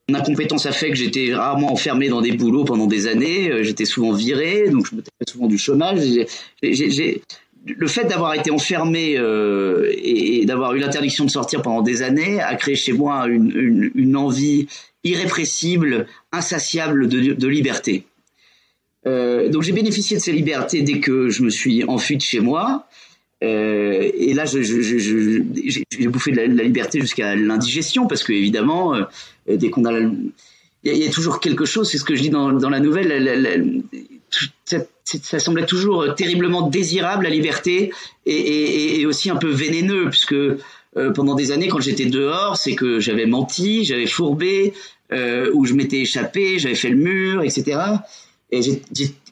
mon incompétence a fait que j'étais rarement enfermé dans des boulots pendant des années. Euh, j'étais souvent viré, donc je me tapais souvent du chômage. le fait d'avoir été enfermé euh, et, d'avoir eu l'interdiction de sortir pendant des années a créé chez moi une, envie irrépressible, insatiable de, liberté. Euh, donc j'ai bénéficié de ces libertés dès que je me suis enfui de chez moi. Euh, et là, j'ai bouffé de la, liberté jusqu'à l'indigestion parce que évidemment, euh, dès qu'on a, il y, a toujours quelque chose. C'est ce que je dis dans, la nouvelle. ça, semblait toujours terriblement désirable la liberté et aussi un peu vénéneux puisque euh, pendant des années, quand j'étais dehors, c'est que j'avais menti, j'avais fourbé, euh, ou je m'étais échappé, j'avais fait le mur, etc. Et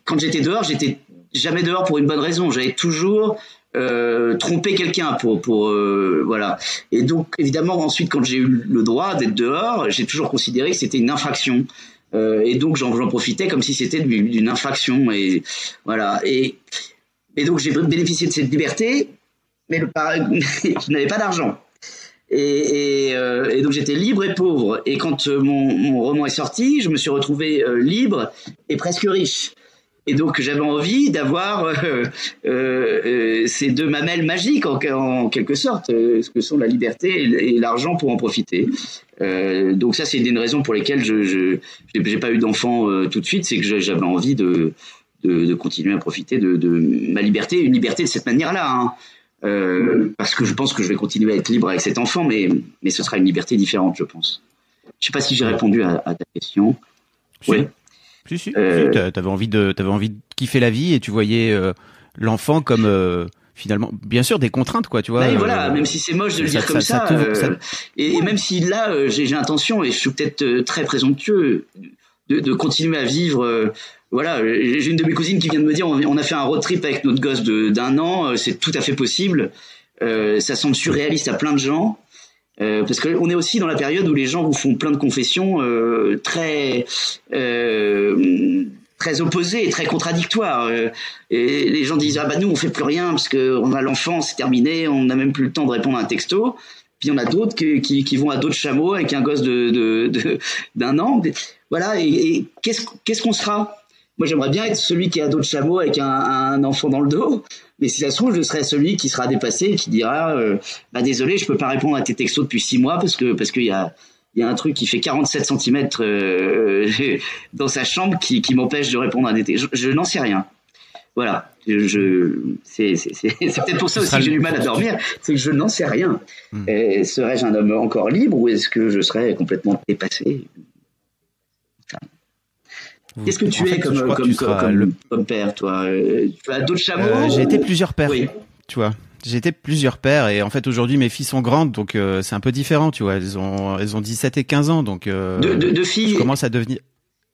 quand j'étais dehors, j'étais jamais dehors pour une bonne raison. J'avais toujours euh, tromper quelqu'un pour pour euh, voilà et donc évidemment ensuite quand j'ai eu le droit d'être dehors j'ai toujours considéré que c'était une infraction euh, et donc j'en profitais comme si c'était d'une infraction et voilà et et donc j'ai bénéficié de cette liberté mais [LAUGHS] je n'avais pas d'argent et, et, donc j'étais libre et pauvre. Et quand mon, roman est sorti, je me suis retrouvé libre et presque riche. Et donc j'avais envie d'avoir euh, euh, euh, ces deux mamelles magiques en, en quelque sorte, ce que sont la liberté et, l'argent pour en profiter. donc ça c'est une raison pour lesquelles je j'ai pas eu d'enfant tout de suite, c'est que j'avais envie de, de, de continuer à profiter de, de, ma liberté, une liberté de cette manière-là. Hein. parce que je pense que je vais continuer à être libre avec cet enfant, mais mais ce sera une liberté différente, je pense. Je sais pas si j'ai répondu à, à ta question. Oui. Si, si, euh, t'avais envie de, t'avais envie de kiffer la vie et tu voyais euh, l'enfant comme euh, finalement, bien sûr, des contraintes, quoi, tu vois. Bah, voilà, même si c'est moche de le dire comme ça, Et, même si là, j'ai intention et je suis peut-être très présomptueux de, de, continuer à vivre. voilà, j'ai une de mes cousines qui vient de me dire, on, a fait un road trip avec notre gosse d'un an, c'est tout à fait possible. ça semble surréaliste à plein de gens. Euh, parce qu'on est aussi dans la période où les gens vous font plein de confessions euh, très euh, très opposées très contradictoires. Et les gens disent ah bah nous on fait plus rien parce que on a l'enfant c'est terminé, on n'a même plus le temps de répondre à un texto. Puis il y en a d'autres qui, qui, vont à d'autres chameaux avec un gosse de d'un an. Voilà. Et, et qu'est-ce qu'est-ce qu'on sera? Moi j'aimerais bien être celui qui a d'autres chameaux avec un, un enfant dans le dos. Mais si ça se trouve, je serai celui qui sera dépassé et qui dira euh, bah désolé, je peux pas répondre à tes textos depuis six mois parce que parce qu'il y a y a un truc qui fait 47 cm euh, [LAUGHS] dans sa chambre qui, qui m'empêche de répondre à des textos. Je, n'en sais rien. Voilà. Je, c'est, c'est, c'est, peut-être pour ça aussi que j'ai du mal à dormir, c'est que je n'en sais rien. Hmm. Serais-je un homme encore libre ou est-ce que je serais complètement dépassé? Qu'est-ce que tu es comme, comme, comme, comme, père, toi? Tu as d'autres chameaux euh, J'ai été plusieurs pères, oui. tu vois. J'ai été plusieurs pères et en fait aujourd'hui mes filles sont grandes donc euh, c'est un peu différent, tu vois. Elles ont elles ont 17 et 15 ans donc euh, de, de, de, filles. Je commence à devenir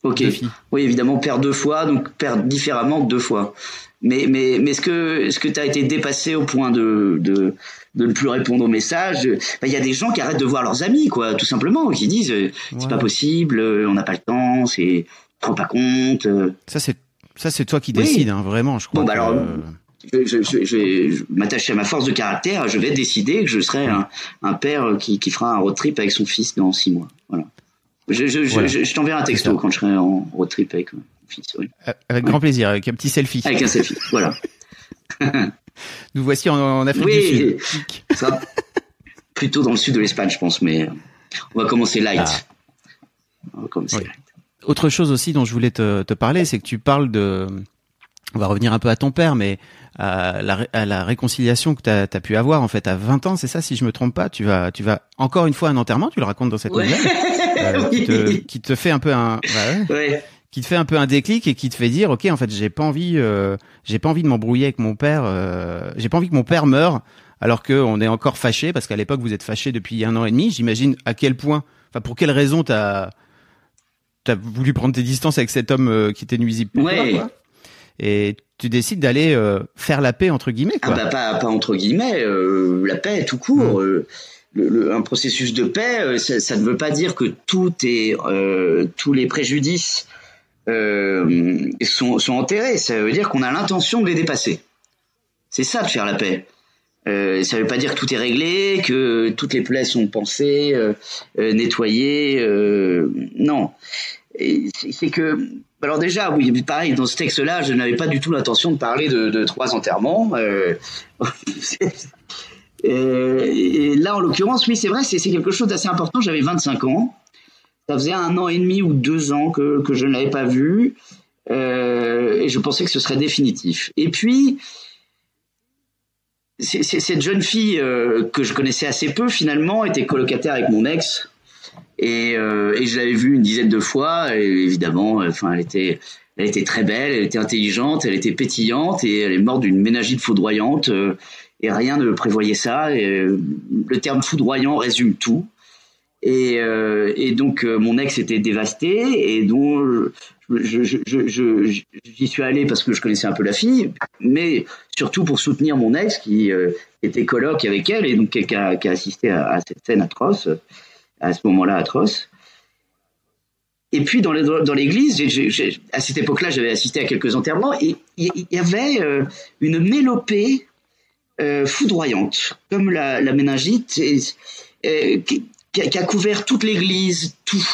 Ok. Oui, évidemment, père deux fois, donc père différemment deux fois. Mais, mais, mais est-ce que, est-ce que tu as été dépassé au point de, de, de ne plus répondre aux messages? Il y a des gens qui arrêtent de voir leurs amis, quoi, tout simplement, qui disent c'est pas possible, on n'a pas le temps, c'est, te rends pas compte. Ça, c'est, ça, c'est toi qui décides, hein, vraiment, je crois. Bon, bah alors, je, je, je, m'attacher à ma force de caractère, je vais décider que je serai un, un père qui, qui fera un road trip avec son fils dans six mois. Voilà. Je, je, je, t'enverrai un texto quand je serai en road trip avec mon fils. Oui. Euh, avec grand plaisir, avec un petit selfie. Avec un selfie, [LAUGHS] voilà. Nous voici en, Afrique du Sud. Ça, plutôt dans le sud de l'Espagne, je pense, mais on va commencer light. Ah. On va commencer light. Autre chose aussi dont je voulais te, te parler, c'est que tu parles de. On va revenir un peu à ton père, mais à la, à la réconciliation que tu as, as, pu avoir en fait à 20 ans, c'est ça si je me trompe pas, tu vas tu vas encore une fois à un enterrement, tu le racontes dans cette nouvelle, euh, [LAUGHS] qui, te, qui, te, fait un peu un bah ouais, qui te fait un peu un déclic et qui te fait dire OK, en fait, j'ai pas envie euh, j'ai pas envie de m'embrouiller avec mon père, euh, j'ai pas envie que mon père meure alors que on est encore fâché parce qu'à l'époque vous êtes fâché depuis un an et demi, j'imagine à quel point enfin pour quelle raison tu as as voulu prendre tes distances avec cet homme euh, qui était nuisible pour toi, quoi et tu décides d'aller euh, faire la paix entre guillemets. Quoi. Ah bah pas, pas entre guillemets, euh, la paix tout court. Mmh. Euh, un processus de paix, ça, ça, ne veut pas dire que tout est, tous les préjudices sont, sont enterrés. Ça veut dire qu'on a l'intention de les dépasser. C'est ça de faire la paix. Euh, ça ne veut pas dire que tout est réglé, que toutes les plaies sont pensées, euh, nettoyées. Non, c'est que alors déjà, oui, pareil, dans ce texte-là, je n'avais pas du tout l'intention de parler de, trois enterrements. [LAUGHS] Euh, et, là, en l'occurrence, oui, c'est vrai, c'est quelque chose d'assez important. J'avais 25 ans. Ça faisait un an et demi ou deux ans que, je ne l'avais pas vu. Euh, et je pensais que ce serait définitif. Et puis, cette jeune fille euh, que je connaissais assez peu, finalement, était colocataire avec mon ex. Et, euh, et je l'avais vue une dizaine de fois. Et évidemment, enfin, elle était, elle était très belle, elle était intelligente, elle était pétillante et elle est morte d'une ménagite foudroyante. Euh, et rien ne prévoyait ça. Et, euh, le terme foudroyant résume tout. Et, euh, et donc mon ex était dévasté et donc je, je, je, j'y suis allé parce que je connaissais un peu la fille, mais surtout pour soutenir mon ex qui était coloc avec elle et donc qui a, qui a assisté à, cette scène atroce à ce moment-là atroce. Et puis dans l'église, à cette époque-là, j'avais assisté à quelques enterrements et il y, avait euh, une mélopée euh, foudroyante, comme la, méningite, et, qui, a couvert toute l'église, tout.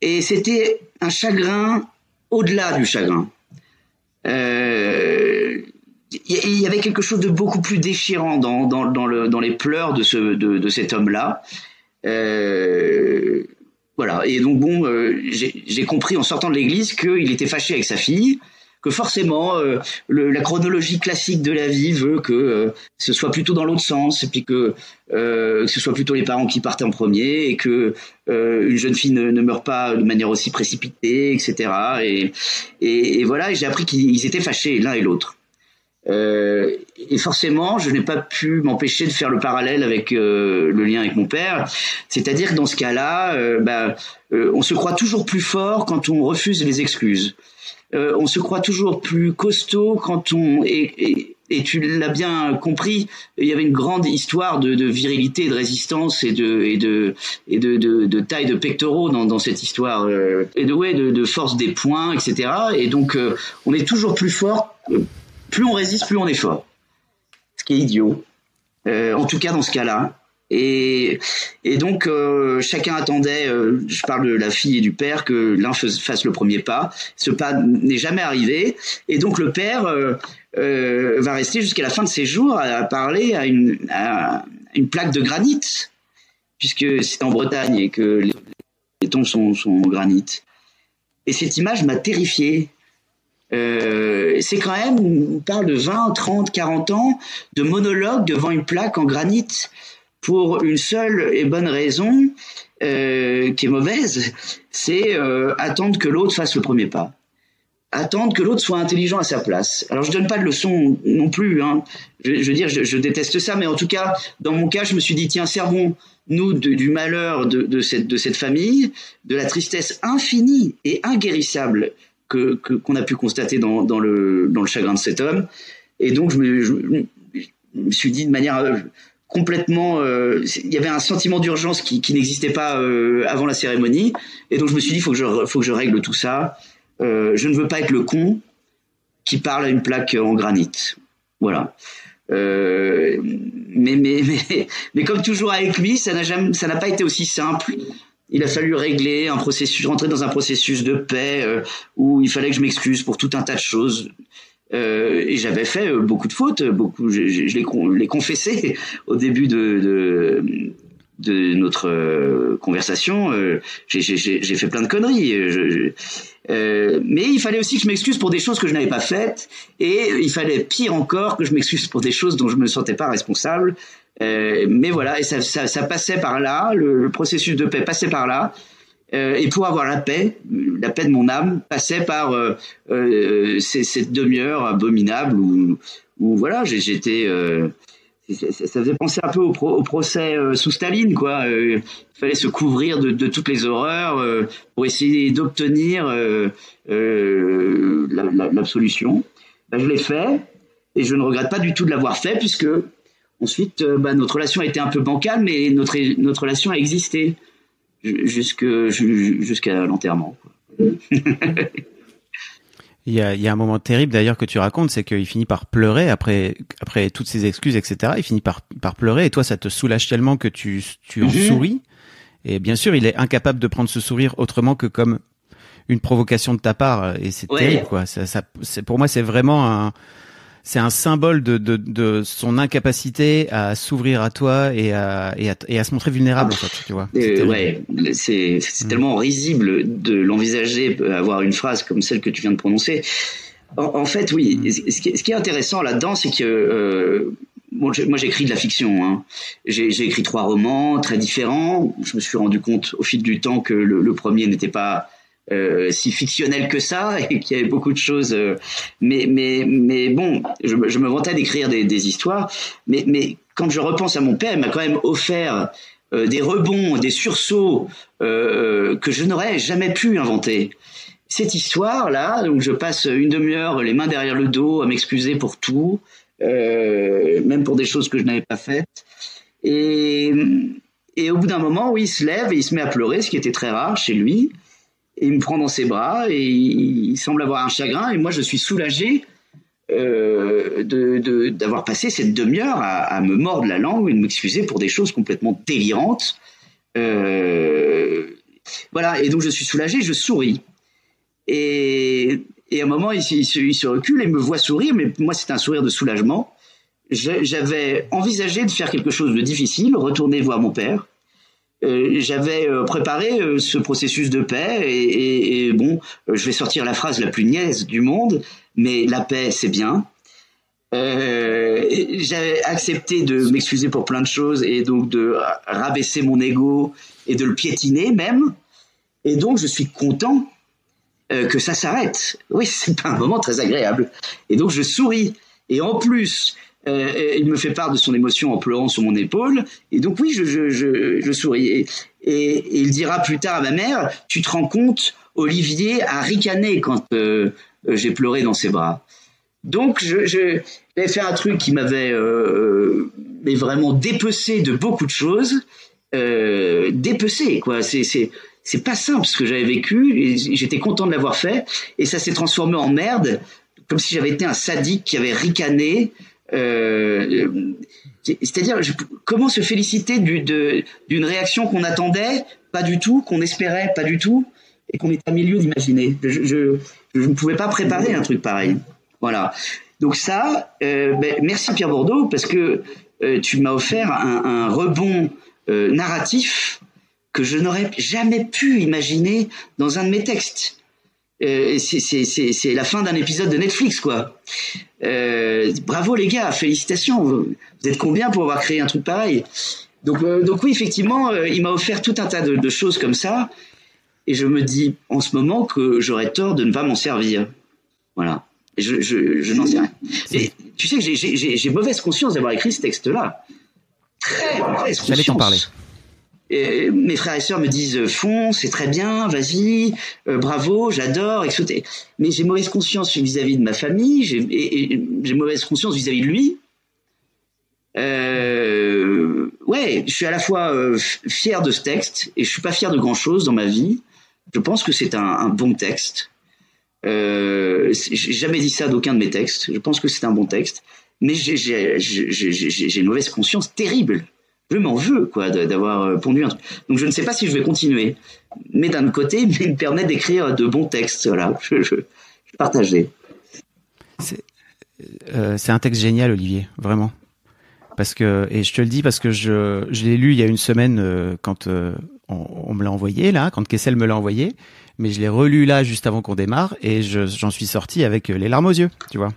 Et c'était un chagrin au-delà du chagrin. Euh, il y avait quelque chose de beaucoup plus déchirant dans, dans, dans, le, dans les pleurs de cet homme-là. Euh, voilà. Et donc bon, euh, j'ai compris en sortant de l'église qu'il était fâché avec sa fille, que forcément euh, le, la chronologie classique de la vie veut que euh, ce soit plutôt dans l'autre sens, et puis que, que ce soit plutôt les parents qui partent en premier, et que une jeune fille ne, ne, meurt pas de manière aussi précipitée, etc. Et, et, et voilà, j'ai appris qu'ils étaient fâchés l'un et l'autre. Euh, et forcément, je n'ai pas pu m'empêcher de faire le parallèle avec euh, le lien avec mon père. C'est-à-dire que dans ce cas-là, euh, bah, on se croit toujours plus fort quand on refuse les excuses. On se croit toujours plus costaud quand on... Et, tu l'as bien compris, il y avait une grande histoire de, virilité, de résistance et de taille de pectoraux dans, cette histoire et de force des poings, etc. Et donc on est toujours plus fort plus on résiste, plus on est fort. Ce qui est idiot. Euh, en tout cas dans ce cas-là. Et, donc euh, chacun attendait, euh, je parle de la fille et du père, que l'un fasse le premier pas. Ce pas n'est jamais arrivé. Et donc le père va rester jusqu'à la fin de ses jours à, parler à une, à une plaque de granit, puisque c'est en Bretagne et que les, les tombes sont, sont en granit. Et cette image m'a terrifié euh, c'est quand même, on parle de 20, 30, 40 ans de monologue devant une plaque en granit pour une seule et bonne raison euh, qui est mauvaise, c'est euh, attendre que l'autre fasse le premier pas. attendre que l'autre soit intelligent à sa place. Alors je donne pas de leçon non plus, hein. je, veux dire, je, déteste ça, mais en tout cas, dans mon cas, je me suis dit, tiens, servons nous du malheur de, cette, de cette famille, de la tristesse infinie et inguérissable que qu'on a pu constater dans, dans, le, dans le chagrin de cet homme. Et donc je me, me suis dit de manière euh, complètement euh, il y avait un sentiment d'urgence qui, qui n'existait pas euh, avant la cérémonie et donc je me suis dit faut que je faut que je règle tout ça je ne veux pas être le con qui parle à une plaque en granit. Voilà. Mais, mais, [LAUGHS] mais, mais, comme toujours avec lui, ça n'a pas été aussi simple. Il a fallu régler un processus, rentrer dans un processus de paix euh, où il fallait que je m'excuse pour tout un tas de choses. Euh, et j'avais fait beaucoup de fautes, beaucoup, je, je, je au début de, notre conversation. j'ai fait plein de conneries. Euh, mais il fallait aussi que je m'excuse pour des choses que je n'avais pas faites, et il fallait pire encore que je m'excuse pour des choses dont je me sentais pas responsable. Euh, mais voilà, et ça, ça, ça, passait par là, le, processus de paix passait par là. Euh, et pour avoir la paix, la paix de mon âme passait par euh, cette demi-heure abominable où, voilà, j'étais ça, faisait penser un peu au, procès sous Staline, quoi. Il fallait se couvrir de, toutes les horreurs pour essayer d'obtenir l'absolution. Ben, je l'ai fait et je ne regrette pas du tout de l'avoir fait puisque ensuite ben, notre relation a été un peu bancale, mais notre notre relation a existé jusqu'à l'enterrement. [LAUGHS] Il y, a, il y a un moment terrible d'ailleurs que tu racontes, c'est qu'il finit par pleurer après après toutes ces excuses, etc. Il finit par par pleurer et toi ça te soulage tellement que tu tu en mhm. souris. Et bien sûr, il est incapable de prendre ce sourire autrement que comme une provocation de ta part. Et c'est terrible, quoi. Ça, ça c'est pour moi, c'est vraiment un c'est un symbole de, de, de, son incapacité à s'ouvrir à toi et à, et à, et à se montrer vulnérable, en fait, tu vois. Euh, ouais, c'est mm. tellement risible de l'envisager, avoir une phrase comme celle que tu viens de prononcer. En, fait, oui, mm. ce, qui, ce, qui, est intéressant là-dedans, c'est que euh, moi j'écris de la fiction. Hein. J'ai écrit trois romans très différents. Je me suis rendu compte au fil du temps que le, le premier n'était pas euh, si fictionnel que ça [LAUGHS] et qu'il y avait beaucoup de choses. Euh, mais mais mais bon, je, je me vantais d'écrire des, des, histoires. Mais mais quand je repense à mon père, il m'a quand même offert euh, des rebonds, des sursauts que je n'aurais jamais pu inventer. Cette histoire là, donc je passe une demi-heure les mains derrière le dos à m'excuser pour tout, même pour des choses que je n'avais pas faites. Et et au bout d'un moment, oui, il se lève et il se met à pleurer, ce qui était très rare chez lui et il me prend dans ses bras et il semble avoir un chagrin et moi je suis soulagé euh, de d'avoir passé cette demi-heure à, à, me mordre la langue et de m'excuser pour des choses complètement délirantes. Euh, voilà, et donc je suis soulagé, je souris. Et, et à un moment, il, il, il, se recule et me voit sourire, mais moi c'est un sourire de soulagement. J'avais envisagé de faire quelque chose de difficile, retourner voir mon père, j'avais euh, préparé euh, ce processus de paix et, et, bon, je vais sortir la phrase la plus niaise du monde, mais la paix c'est bien. j'avais accepté de m'excuser pour plein de choses et donc de rabaisser mon ego et de le piétiner même. Et donc je suis content que ça s'arrête. Oui, [LAUGHS] c'est pas un moment très agréable. Et donc je souris. Et en plus, euh, il me fait part de son émotion en pleurant sur mon épaule. Et donc oui, je, je, souris. Et, il dira plus tard à ma mère, tu te rends compte, Olivier a ricané quand euh, j'ai pleuré dans ses bras. Donc j'avais fait un truc qui m'avait euh, vraiment dépecé de beaucoup de choses. Euh, dépecé, quoi. C'est, c'est, pas simple ce que j'avais vécu. J'étais content de l'avoir fait. Et ça s'est transformé en merde, comme si j'avais été un sadique qui avait ricané euh, c'est-à-dire, comment se féliciter d'une réaction qu'on attendait, pas du tout, qu'on espérait, pas du tout, et qu'on est à milieu d'imaginer. Je, ne pouvais pas préparer un truc pareil. Voilà. Donc ça, euh, ben, merci Pierre Bordeaux, parce que euh, tu m'as offert un, rebond euh, narratif que je n'aurais jamais pu imaginer dans un de mes textes. Euh, c'est la fin d'un épisode de Netflix, quoi. Euh, bravo les gars, félicitations. Vous, êtes combien pour avoir créé un truc pareil? Donc, euh, donc oui, effectivement, il m'a offert tout un tas de, de, choses comme ça, et je me dis en ce moment que j'aurais tort de ne pas m'en servir. Voilà. Je, je, je n'en sais rien. Et tu sais que j'ai mauvaise conscience d'avoir écrit ce texte-là. Très mauvaise conscience. J'allais t'en parler. Et mes frères et sœurs me disent fonce, c'est très bien, vas-y, euh, bravo, j'adore, etc. Mais j'ai mauvaise conscience vis-à-vis de ma famille, j'ai mauvaise conscience vis-à-vis de lui. Euh, ouais, je suis à la fois euh, fier de ce texte et je suis pas fier de grand chose dans ma vie. Je pense que c'est un, un, bon texte. Euh, j'ai jamais dit ça d'aucun de mes textes. Je pense que c'est un bon texte, mais j'ai une mauvaise conscience terrible je m'en veux quoi d'avoir euh, pondu un truc. Donc je ne sais pas si je vais continuer, mais d'un côté, [LAUGHS] il me permet d'écrire de bons textes. Voilà, je, je, partageais. Euh, c'est un texte génial, Olivier, vraiment. Parce que et je te le dis parce que je, je l'ai lu il y a une semaine euh, quand on, on, me l'a envoyé là, quand Kessel me l'a envoyé, mais je l'ai relu là juste avant qu'on démarre et j'en suis sorti avec les larmes aux yeux, tu vois.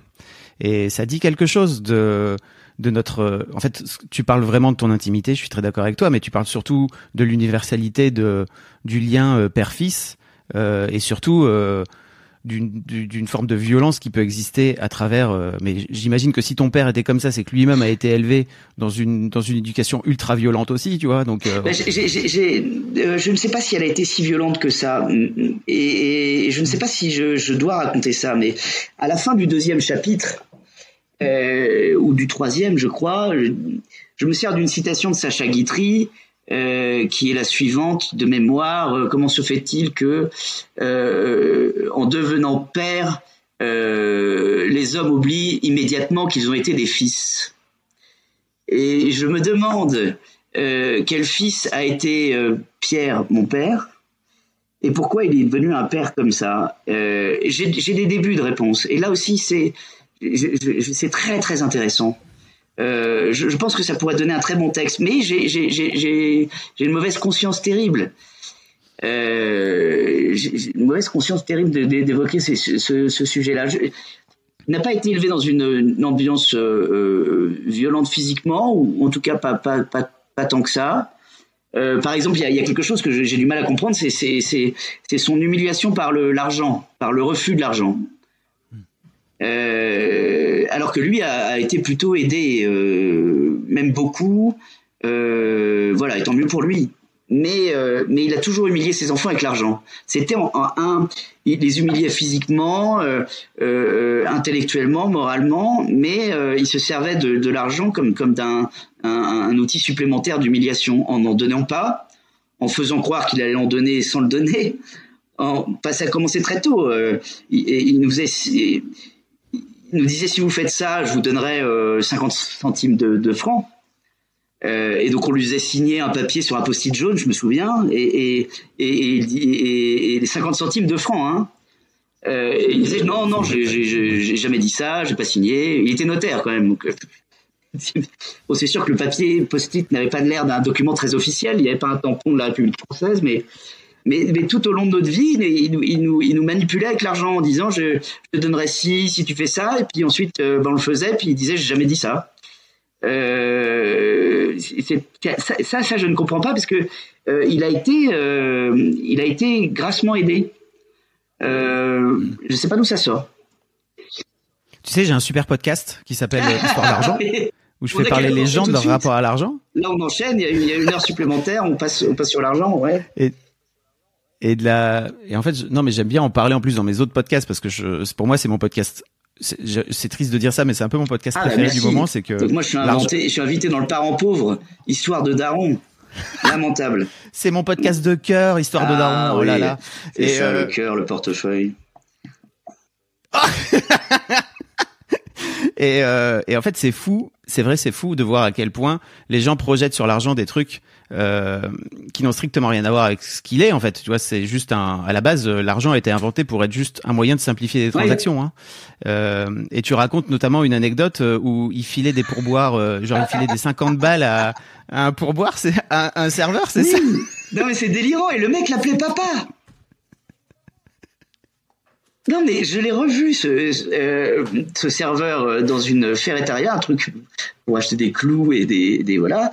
Et ça dit quelque chose de de notre. En fait, tu parles vraiment de ton intimité. Je suis très d'accord avec toi, mais tu parles surtout de l'universalité de du lien euh, père-fils euh, et surtout euh, d'une forme de violence qui peut exister à travers. mais j'imagine que si ton père était comme ça, c'est que lui-même a été élevé dans une dans une éducation ultra violente aussi, tu vois. Donc, ben, je ne sais pas si elle a été si violente que ça, et, et je ne sais pas si je, je, dois raconter ça, mais à la fin du deuxième chapitre, euh, ou du troisième, je crois. Je, me sers d'une citation de Sacha Guitry, euh, qui est la suivante de mémoire. Euh, comment se fait-il que, en devenant père, les hommes oublient immédiatement qu'ils ont été des fils? Et je me demande quel fils a été Pierre, mon père, et pourquoi il est devenu un père comme ça? J'ai des débuts de réponse. Et là aussi, c'est c'est très très intéressant. Euh, je, pense que ça pourrait donner un très bon texte, mais j'ai une mauvaise conscience terrible. Euh, une mauvaise conscience terrible d'évoquer ce, sujet-là. N'a pas été élevé dans une, ambiance euh, violente physiquement, ou en tout cas pas, tant que ça. Par exemple, il y a, quelque chose que j'ai du mal à comprendre, c'est son humiliation par l'argent, par le refus de l'argent. Euh, alors que lui a, a été plutôt aidé, euh, même beaucoup. Euh, voilà, et tant mieux pour lui. Mais, euh, mais il a toujours humilié ses enfants avec l'argent. C'était en, un, il les humiliait physiquement, euh, intellectuellement, moralement, mais il se servait de, de l'argent comme, comme d'un un, un outil supplémentaire d'humiliation, en n'en donnant pas, en faisant croire qu'il allait en donner sans le donner. En, ça a commencé très tôt. il, il nous faisait, nous disait si vous faites ça, je vous donnerai 50 euh, centimes de, francs. Euh, et donc on lui faisait signer un papier sur un post-it jaune, je me souviens, et, et, les 50 centimes de francs. Hein. Euh, il disait non, non, j'ai jamais dit ça, j'ai pas signé. Il était notaire quand même. Donc, [LAUGHS] c'est sûr que le papier post-it n'avait pas l'air d'un document très officiel. Il n'y avait pas un tampon de la République française, mais mais, mais, tout au long de notre vie, il, nous, il, nous, il nous manipulait avec l'argent en disant je, je, te donnerai ci si tu fais ça, et puis ensuite euh, ben, on le faisait, puis il disait j'ai jamais dit ça. Euh, ça, ça, ça, je ne comprends pas parce que euh, il a été, euh, il a été grassement aidé. Je sais pas d'où ça sort. Tu sais, j'ai un super podcast qui s'appelle [LAUGHS] Histoire d'argent. où je fais parler les gens de leur rapport à l'argent. Là, on enchaîne, il y, a, il y, a, une heure supplémentaire, on passe, on passe sur l'argent, ouais. Et, et de la et en fait non mais j'aime bien en parler en plus dans mes autres podcasts parce que je pour moi c'est mon podcast. C'est triste de dire ça mais c'est un peu mon podcast ah, préféré du moment c'est que moi je suis, inventé, je suis invité dans le parent pauvre histoire de daron. [LAUGHS] Lamentable. C'est mon podcast de cœur histoire de daron. Ah oh là là. Et ça, euh... le cœur le portefeuille. [LAUGHS] Et, euh, et en fait c'est fou c'est vrai c'est fou de voir à quel point les gens projettent sur l'argent des trucs euh, qui n'ont strictement rien à voir avec ce qu'il est en fait. Tu vois, c'est juste un. À la base, euh, l'argent a été inventé pour être juste un moyen de simplifier les transactions. Hein. Euh, et tu racontes notamment une anecdote euh, où il filait des pourboires, genre il filait des 50 balles à, un pourboire, c'est un, un, serveur, c'est ça? Non mais c'est délirant et le mec l'appelait papa. Non, mais je l'ai revu, ce, euh, ce serveur, dans une ferretaria, un truc pour acheter des clous et des, des voilà.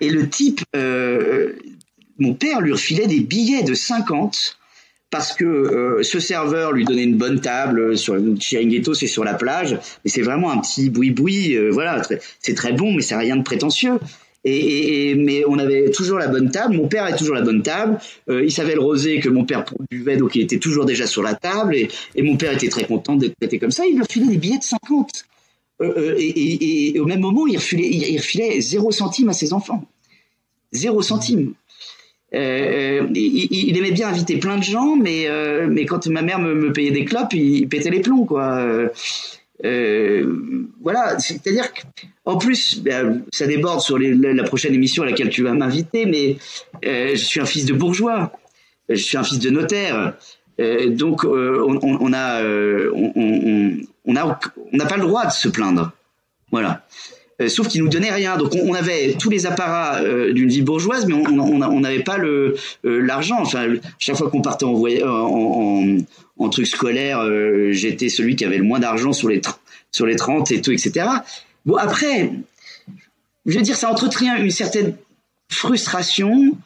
Et le type, euh, mon père lui refilait des billets de 50 parce que euh, ce serveur lui donnait une bonne table sur Chiringuito, c'est sur la plage, mais c'est vraiment un petit boui-boui, euh, voilà, c'est très bon, mais c'est rien de prétentieux. Mais on avait toujours la bonne table. Mon père avait toujours la bonne table. Euh, il savait le rosé que mon père buvait, donc il était toujours déjà sur la table. Et, mon père était très content d'être traité comme ça. Il leur filait des billets de 50. Euh, euh, et, au même moment, il refilait, il, il refilait zéro centime à ses enfants. Zéro centime. Il, aimait bien inviter plein de gens, mais mais quand ma mère me, me, payait des clopes, il, pétait les plombs, quoi. Euh, voilà, c'est-à-dire qu'en plus, ben, ça déborde sur la prochaine émission à laquelle tu vas m'inviter, mais je suis un fils de bourgeois, je suis un fils de notaire, donc on, a on, n'a pas le droit de se plaindre, voilà. Euh, sauf qu'ils nous donnaient rien. Donc on, avait tous les apparats euh, d'une vie bourgeoise, mais on n'avait pas euh, l'argent. Enfin, chaque fois qu'on partait en, en, en, en truc scolaire, j'étais celui qui avait le moins d'argent sur les sur les 30 et tout, etc. Bon après, je veux dire, ça entretient une certaine frustration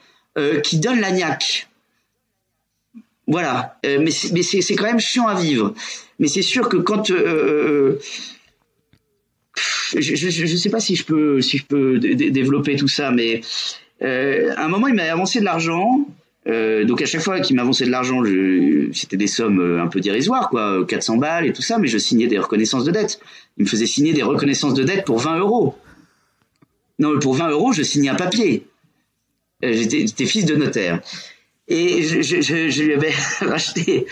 qui donne la niaque. Voilà, mais c'est quand même chiant à vivre. Mais c'est sûr que quand je ne sais pas si je peux, si je peux développer tout ça, mais euh, à un moment, il m'a avancé de l'argent. Euh, donc à chaque fois qu'il m'avançait de l'argent, c'était des sommes euh, un peu dérisoires, quoi, 400 balles et tout ça, mais je signais des reconnaissances de dette. Il me faisait signer des reconnaissances de dette pour 20 euros. Non, pour 20 euros, je signais un papier. Euh, j'étais fils de notaire. Et je, je, je, je lui avais [LAUGHS] racheté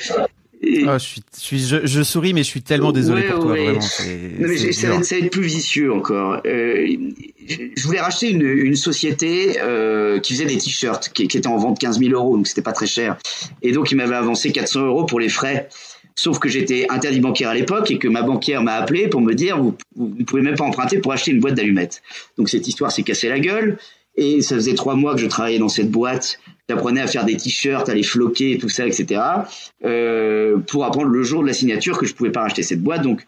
Oh, je, suis, je, je, souris, mais je suis tellement désolé pour toi. Vraiment, non, mais ça, va, ça, va, être plus vicieux encore. Euh, je voulais racheter une, une société euh, qui faisait des t-shirts, qui, qui, était en vente 15 000 euros, donc c'était pas très cher. Et donc il m'avait avancé 400 euros pour les frais. Sauf que j'étais interdit bancaire à l'époque et que ma banquière m'a appelé pour me dire vous, ne pouvez même pas emprunter pour acheter une boîte d'allumettes. Donc cette histoire s'est cassée la gueule. Et ça faisait trois mois que je travaillais dans cette boîte. J'apprenais à faire des t-shirts, à les floquer, tout ça, etc. Euh, pour apprendre le jour de la signature que je pouvais pas racheter cette boîte. Donc,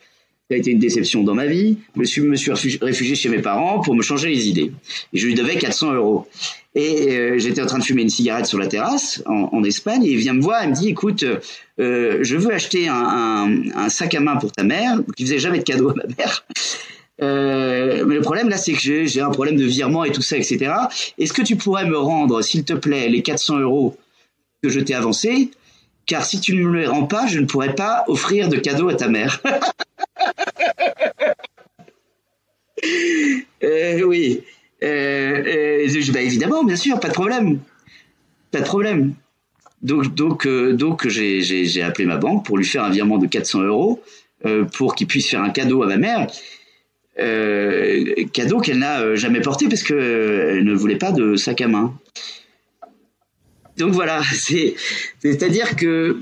ça a été une déception dans ma vie. Je me suis, réfugié chez mes parents pour me changer les idées. Et je lui devais 400 euros. Et euh, j'étais en train de fumer une cigarette sur la terrasse en, Espagne. Et il vient me voir, il me dit, écoute, euh, je veux acheter un, sac à main pour ta mère. qui faisait jamais de cadeau à ma mère. Euh, mais le problème là, c'est que j'ai un problème de virement et tout ça, etc. Est-ce que tu pourrais me rendre, s'il te plaît, les 400 euros que je t'ai avancés? Car si tu ne me les rends pas, je ne pourrais pas offrir de cadeau à ta mère. [LAUGHS] euh, oui. Euh, euh, bah, évidemment, bien sûr, pas de problème. Pas de problème. Donc, donc, donc j'ai appelé ma banque pour lui faire un virement de 400 euros pour qu'il puisse faire un cadeau à ma mère. Euh, cadeau qu'elle n'a euh, jamais porté parce qu'elle euh, ne voulait pas de sac à main. Donc voilà, [LAUGHS] c'est c'est-à-dire que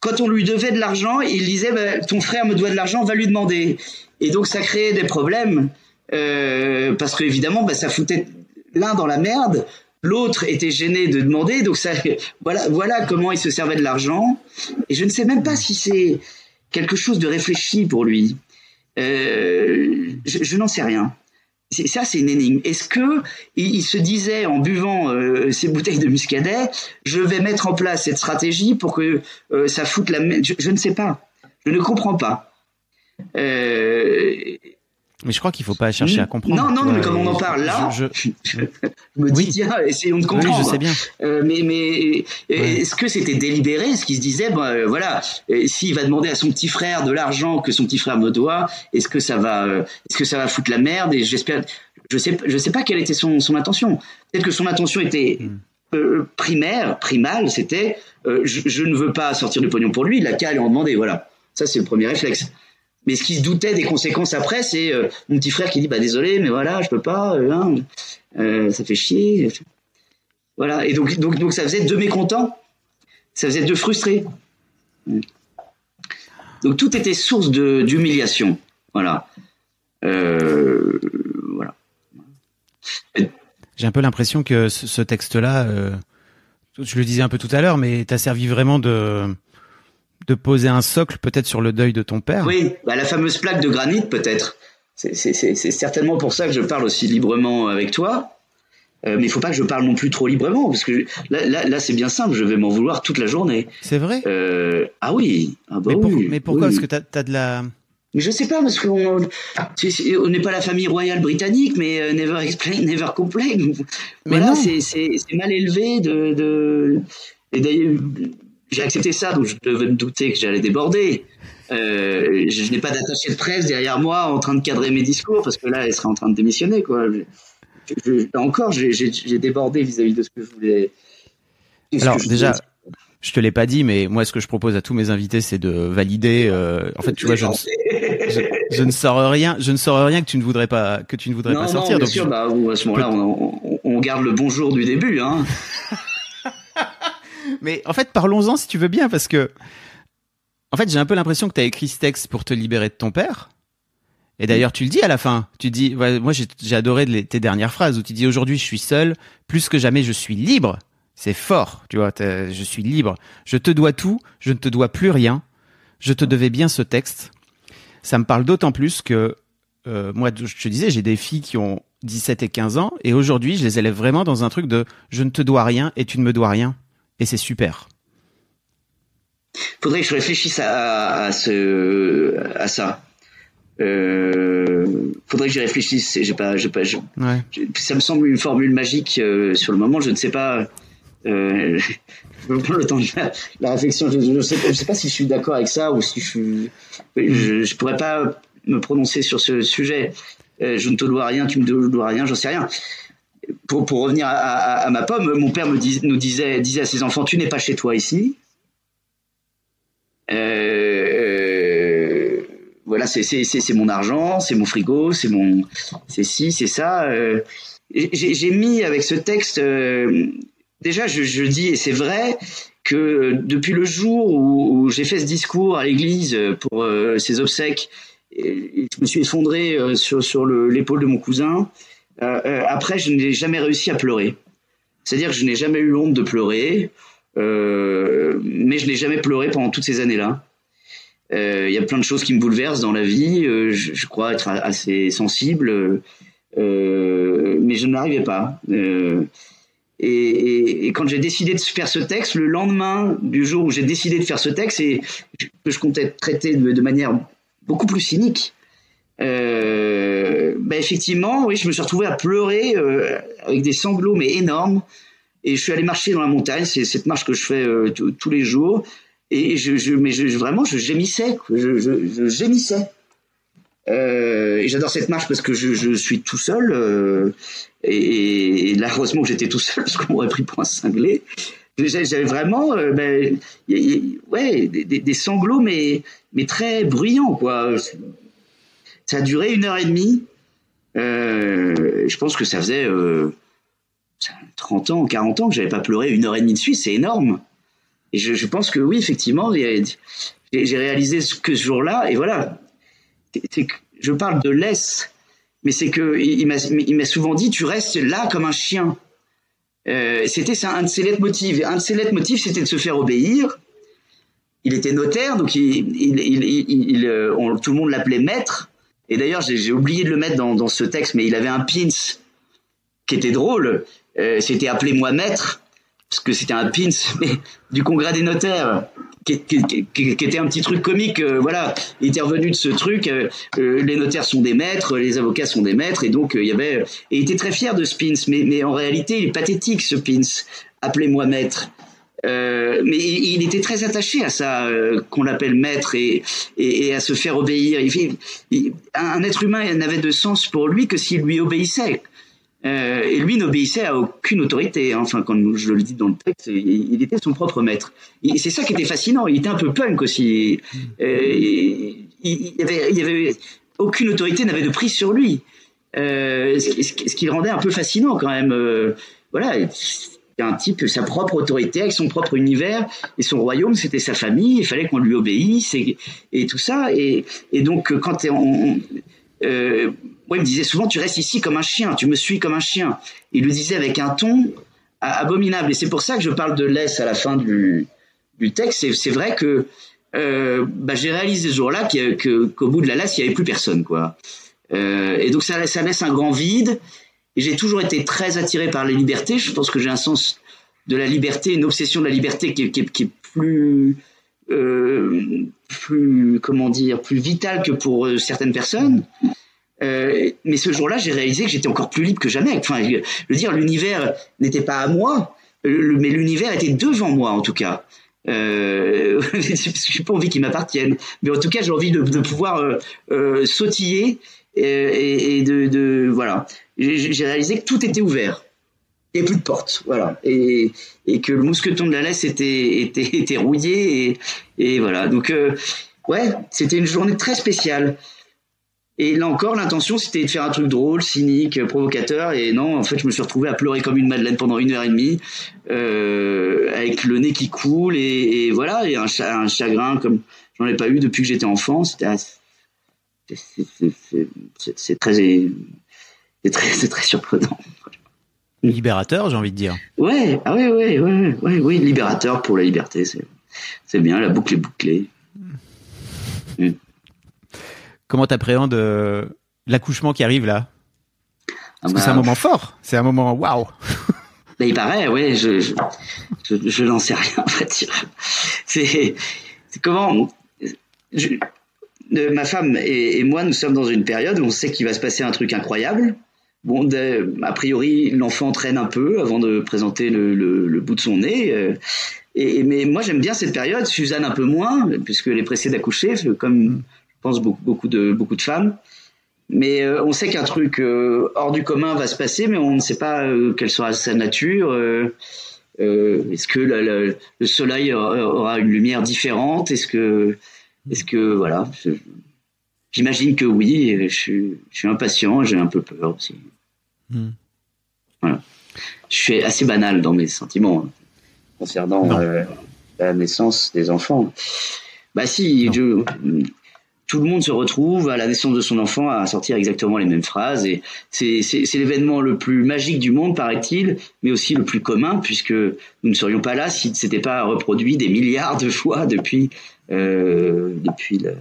quand on lui devait de l'argent, il disait bah, ton frère me doit de l'argent, va lui demander. Et donc ça créait des problèmes parce qu'évidemment bah, ça foutait l'un dans la merde, l'autre était gêné de demander. Donc ça [LAUGHS] voilà voilà comment il se servait de l'argent. Et je ne sais même pas si c'est quelque chose de réfléchi pour lui. Euh, je, n'en sais rien. Ça, c'est une énigme. Est-ce que il, se disait en buvant euh, ces bouteilles de muscadet, je vais mettre en place cette stratégie pour que euh, ça foute la. Je, je ne sais pas. Je ne comprends pas. Mais je crois qu'il faut pas chercher à comprendre. Non, non, mais comme on en parle là, je, me dis tiens, essayons de comprendre. Oui, je sais bien. Euh, mais mais est-ce que c'était délibéré Est-ce qu'il se disait, euh, voilà, s'il va demander à son petit frère de l'argent que son petit frère me doit, est-ce que ça va, euh, est-ce que ça va foutre la merde Et j'espère, je sais, je sais pas quelle était son son intention. Peut-être que son intention était hmm. primaire, primale, c'était, je, je, ne veux pas sortir du pognon pour lui, il a qu'à aller en demander. Voilà, ça c'est le premier réflexe. Mais ce qui se doutait des conséquences après, c'est euh, mon petit frère qui dit bah désolé, mais voilà, je peux pas, euh, hein, euh, ça fait chier. Voilà. Et donc, donc, donc ça faisait deux mécontents, ça faisait deux frustrés. Donc tout était source d'humiliation. Voilà. Voilà. J'ai un peu l'impression que ce, ce texte-là, je le disais un peu tout à l'heure, mais t'as servi vraiment de de poser un socle peut-être sur le deuil de ton père. Oui, bah, la fameuse plaque de granit peut-être. C'est certainement pour ça que je parle aussi librement avec toi. Euh, mais il faut pas que je parle non plus trop librement parce que là, là, là c'est bien simple, je vais m'en vouloir toute la journée. C'est vrai? Euh, ah oui. Ah bah mais, oui, mais pourquoi? oui. Parce que t'as as de la. Mais je sais pas parce qu'on on n'est pas la famille royale britannique, mais euh, never explain, never complain. Mais voilà, c'est mal élevé de de. Et d'ailleurs, j'ai accepté ça, donc je devais me douter que j'allais déborder. Euh, je, je n'ai pas d'attaché de presse derrière moi en train de cadrer mes discours parce que là, elle serait en train de démissionner, quoi. Je- je- là encore, j'ai débordé vis-à-vis de ce que je voulais. Alors je déjà, voulais je te l'ai pas dit, mais moi, ce que je propose à tous mes invités, c'est de valider. euh, en fait, tu vois, je, ne- je, je ne sors rien, je ne sors rien que tu ne voudrais pas, que tu ne voudrais non, pas non, sortir. bien donc sûr, bah, à ce moment-là, on garde le bonjour du début, hein. Mais en fait, parlons-en si tu veux bien, parce que en fait, j'ai un peu l'impression que tu as écrit ce texte pour te libérer de ton père. Et d'ailleurs, tu le dis à la fin. Tu dis, moi, j'ai adoré tes dernières phrases où tu dis aujourd'hui, je suis seul, plus que jamais, je suis libre. C'est fort, tu vois. Je suis libre. Je te dois tout. Je ne te dois plus rien. Je te devais bien ce texte. Ça me parle d'autant plus que euh, moi, je te disais, j'ai des filles qui ont 17 et 15 ans, et aujourd'hui, je les élève vraiment dans un truc de je ne te dois rien et tu ne me dois rien. Et c'est super. faudrait que je réfléchisse à, à ce à ça. Euh, faudrait que j'y réfléchisse. J'ai pas, j'ai pas, je- Ouais. je- ça me semble une formule magique euh, sur le moment. Je ne sais pas. Euh, [LAUGHS] le temps de la, la réflexion. Je, je sais, pas- je sais pas si je suis d'accord avec ça ou si je suis. Je, je pourrais pas me prononcer sur ce sujet. Euh, je ne te dois rien, tu me dois rien, j'en sais rien. Pour, revenir à, ma pomme, mon père nous disait, à ses enfants, tu n'es pas chez toi ici. Euh, voilà, c'est mon argent, c'est mon frigo, c'est mon c'est ci, c'est ça. Euh, j'ai mis avec ce texte euh, déjà je, dis et c'est vrai que depuis le jour où, j'ai fait ce discours à l'église pour euh, ses obsèques, je me suis effondré euh, sur sur le- l'épaule de mon cousin. Euh, euh, après, je n'ai jamais réussi à pleurer. C'est-à-dire que je n'ai jamais eu honte de pleurer, euh, mais je n'ai jamais pleuré pendant toutes ces années-là. Il y a plein de choses qui me bouleversent dans la vie. je, crois être assez sensible, mais je n'arrivais pas. Et quand j'ai décidé de faire ce texte, le lendemain du jour où j'ai décidé de faire ce texte, et que je comptais traiter de, de manière beaucoup plus cynique, euh, ben effectivement, oui, je me suis retrouvé à pleurer euh, avec des sanglots mais énormes. Et je suis allé marcher dans la montagne. C'est cette marche que je fais euh, tous- les jours. Et je, mais vraiment, je gémissais. Je, gémissais. Euh, et j'adore cette marche parce que je, suis tout seul. et, et là, heureusement j'étais tout seul parce qu'on m'aurait pris pour un cinglé. J'avais vraiment, ben, ouais, des- des sanglots, mais, mais très bruyants, quoi. Ça a duré une heure et demie. Euh, je pense que ça faisait euh, 30 ans, 40 ans que j'avais pas pleuré une heure et demie de suite. C'est énorme. Et je, je pense que oui, effectivement, j'ai réalisé ce que ce jour-là. Et voilà, C'est- que je parle de laisse, mais c'est que il il m'a souvent dit, tu restes là comme un chien. Euh, c'était un de ses leitmotivs. Un de ses leitmotivs, c'était de se faire obéir. Il était notaire, donc il, il- il, euh, on- tout le monde l'appelait maître. Et d'ailleurs, j'ai oublié de le mettre dans, dans ce texte, mais il avait un pins qui était drôle. Euh, c'était appelez-moi maître, parce que c'était un pins [LAUGHS] mais, du congrès des notaires, qui, qui- qui- qui- qui était un petit truc comique. euh, voilà, il était revenu de ce truc. euh, euh, les notaires sont des maîtres, les avocats sont des maîtres, et donc euh, il y avait. Et il était très fier de ce pins, mais, mais en réalité, il est pathétique ce pins. Appelez-moi maître. Euh, mais il, était très attaché à ça, euh, qu'on l'appelle maître et, à se faire obéir. Un être humain n'avait de sens pour lui que s'il lui obéissait. Euh, et lui n'obéissait à aucune autorité. Enfin, quand je le dis dans le texte, il, était son propre maître. C'est ça qui était fascinant. Il était un peu punk aussi. Il, y avait, aucune autorité n'avait de prise sur lui. Ce, ce qui- le rendait un peu fascinant quand même. Voilà, c'était un type sa propre autorité avec son propre univers et son royaume, c'était sa famille. Il fallait qu'on lui obéisse et, tout ça. Et, donc quand on, euh, moi, il me disait souvent, tu restes ici comme un chien, tu me suis comme un chien. Il le disait avec un ton abominable. Et c'est pour ça que je parle de laisse à la fin du, texte. C'est- vrai que euh, bah, j'ai réalisé ce jour-là qu'au bout de la laisse, il n'y avait plus personne. quoi. Euh, et donc ça laisse un grand vide. Et j'ai toujours été très attiré par les libertés. Je pense que j'ai un sens de la liberté, une obsession de la liberté qui, est plus, euh, comment dire, plus vitale que pour euh, certaines personnes. Euh, mais ce jour-là, j'ai réalisé que j'étais encore plus libre que jamais. Enfin, je veux dire, l'univers n'était pas à moi, mais l'univers était devant moi en tout cas. Euh, [LAUGHS] je n'ai pas envie qu'il m'appartienne, mais en tout cas, j'ai envie de, pouvoir euh, euh sautiller et, de, de, voilà. J'ai réalisé que tout était ouvert. Il n'y a plus de porte, voilà, et, et que le mousqueton de la laisse était [LAUGHS] était, rouillé et, et voilà. Donc euh, ouais, c'était une journée très spéciale. Et là encore, l'intention, c'était de faire un truc drôle, cynique, provocateur. Et non, en fait, je me suis retrouvé à pleurer comme une madeleine pendant une heure et demie, euh, avec le nez qui coule et, voilà, et un, un, chagrin comme j'en ai pas eu depuis que j'étais enfant. C'était c'est très c'est très, très surprenant. Libérateur, j'ai envie de dire. Ouais, ah ouais, ouais, ouais, ouais, oui, libérateur pour la liberté, c'est bien, la boucle est bouclée. Mm. Comment t'appréhendes euh, l'accouchement qui arrive là? Parce que c'est un moment fort, c'est un moment waouh. il paraît, ouais, je je, je, je n'en sais rien, [LAUGHS] en fait. C'est comment je, ma femme et, moi, nous sommes dans une période où on sait qu'il va se passer un truc incroyable. Bon, a priori, l'enfant traîne un peu avant de présenter le, bout de son nez. Euh, et, mais moi, j'aime bien cette période. Suzanne un peu moins, puisqu'elle est pressée d'accoucher, comme pense beaucoup, de beaucoup de femmes. Mais euh, on sait qu'un truc euh, hors du commun va se passer, mais on ne sait pas quelle sera sa nature. Est-ce que le soleil aura une lumière différente Est-ce que, est-ce que voilà J'imagine que oui. Je suis, je suis impatient. J'ai un peu peur aussi. Hmm. Voilà. Je suis assez banal dans mes sentiments hein, concernant la naissance des enfants. Bah si, je, tout le monde se retrouve à la naissance de son enfant à sortir exactement les mêmes phrases et c'est l'événement le plus magique du monde paraît-il mais aussi le plus commun puisque nous ne serions pas là si c'était pas reproduit des milliards de fois depuis euh, depuis le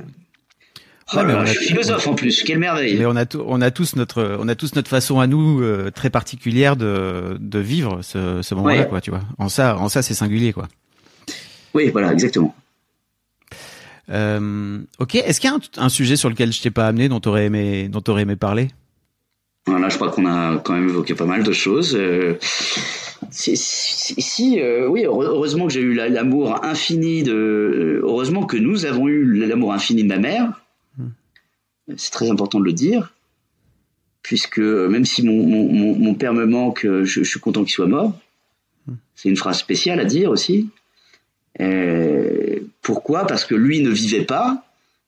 Oh là, je suis philosophe en plus, quelle merveille. Mais on a, on a tous notre, on a tous notre façon à nous euh, très particulière de, de vivre ce, ce moment-là, ouais. quoi, tu vois. En ça, en ça, c'est singulier, quoi. Oui, voilà, exactement. Euh, ok, est-ce qu'il y a un, un, sujet sur lequel je t'ai pas amené, dont tu aurais aimé, dont aurais aimé parler? Là, je crois qu'on a quand même évoqué pas mal de choses. Euh, si, si euh, oui, heureusement que j'ai eu l'amour infini de, heureusement que nous avons eu l'amour infini de ma mère. Hmm. C'est très important de le dire, puisque même si mon, mon, mon père me manque, je, je suis content qu'il soit mort. Hmm. C'est une phrase spéciale à dire aussi. Euh, pourquoi? Parce que lui ne vivait pas,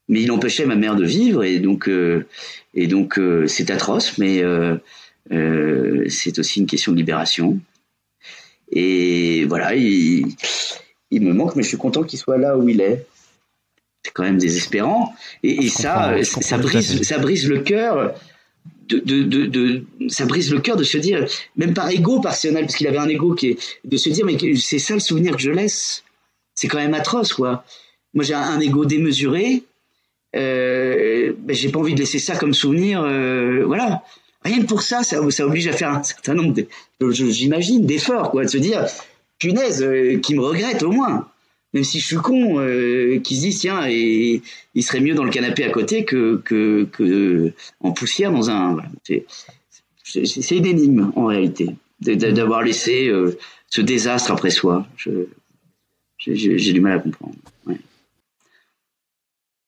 mais il empêchait ma mère de vivre, et donc, euh, et donc euh, c'est atroce, mais euh, euh, c'est aussi une question de libération. Et voilà, il, il, me manque, mais je suis content qu'il soit là où il est. C'est quand même désespérant, et, et ça, ça brise, ça brise le cœur. De, de, de, de, ça brise le cœur de se dire, même par ego passionnel, parce qu'il avait un ego qui est, de se dire, mais c'est ça le souvenir que je laisse c'est quand même atroce, quoi. Moi, j'ai un, ego démesuré. Euh, ben, j'ai pas envie de laisser ça comme souvenir. Euh, voilà. Rien que pour ça, ça, ça oblige à faire un certain nombre, d'efforts, quoi, de se dire, punaise, euh, qui me regrette au moins. Même si je suis con, euh, qui se dit tiens, il serait mieux dans le canapé à côté que, que, en poussière dans un. C'est une énigme en réalité d'avoir laissé ce désastre après soi. J'ai du mal à comprendre.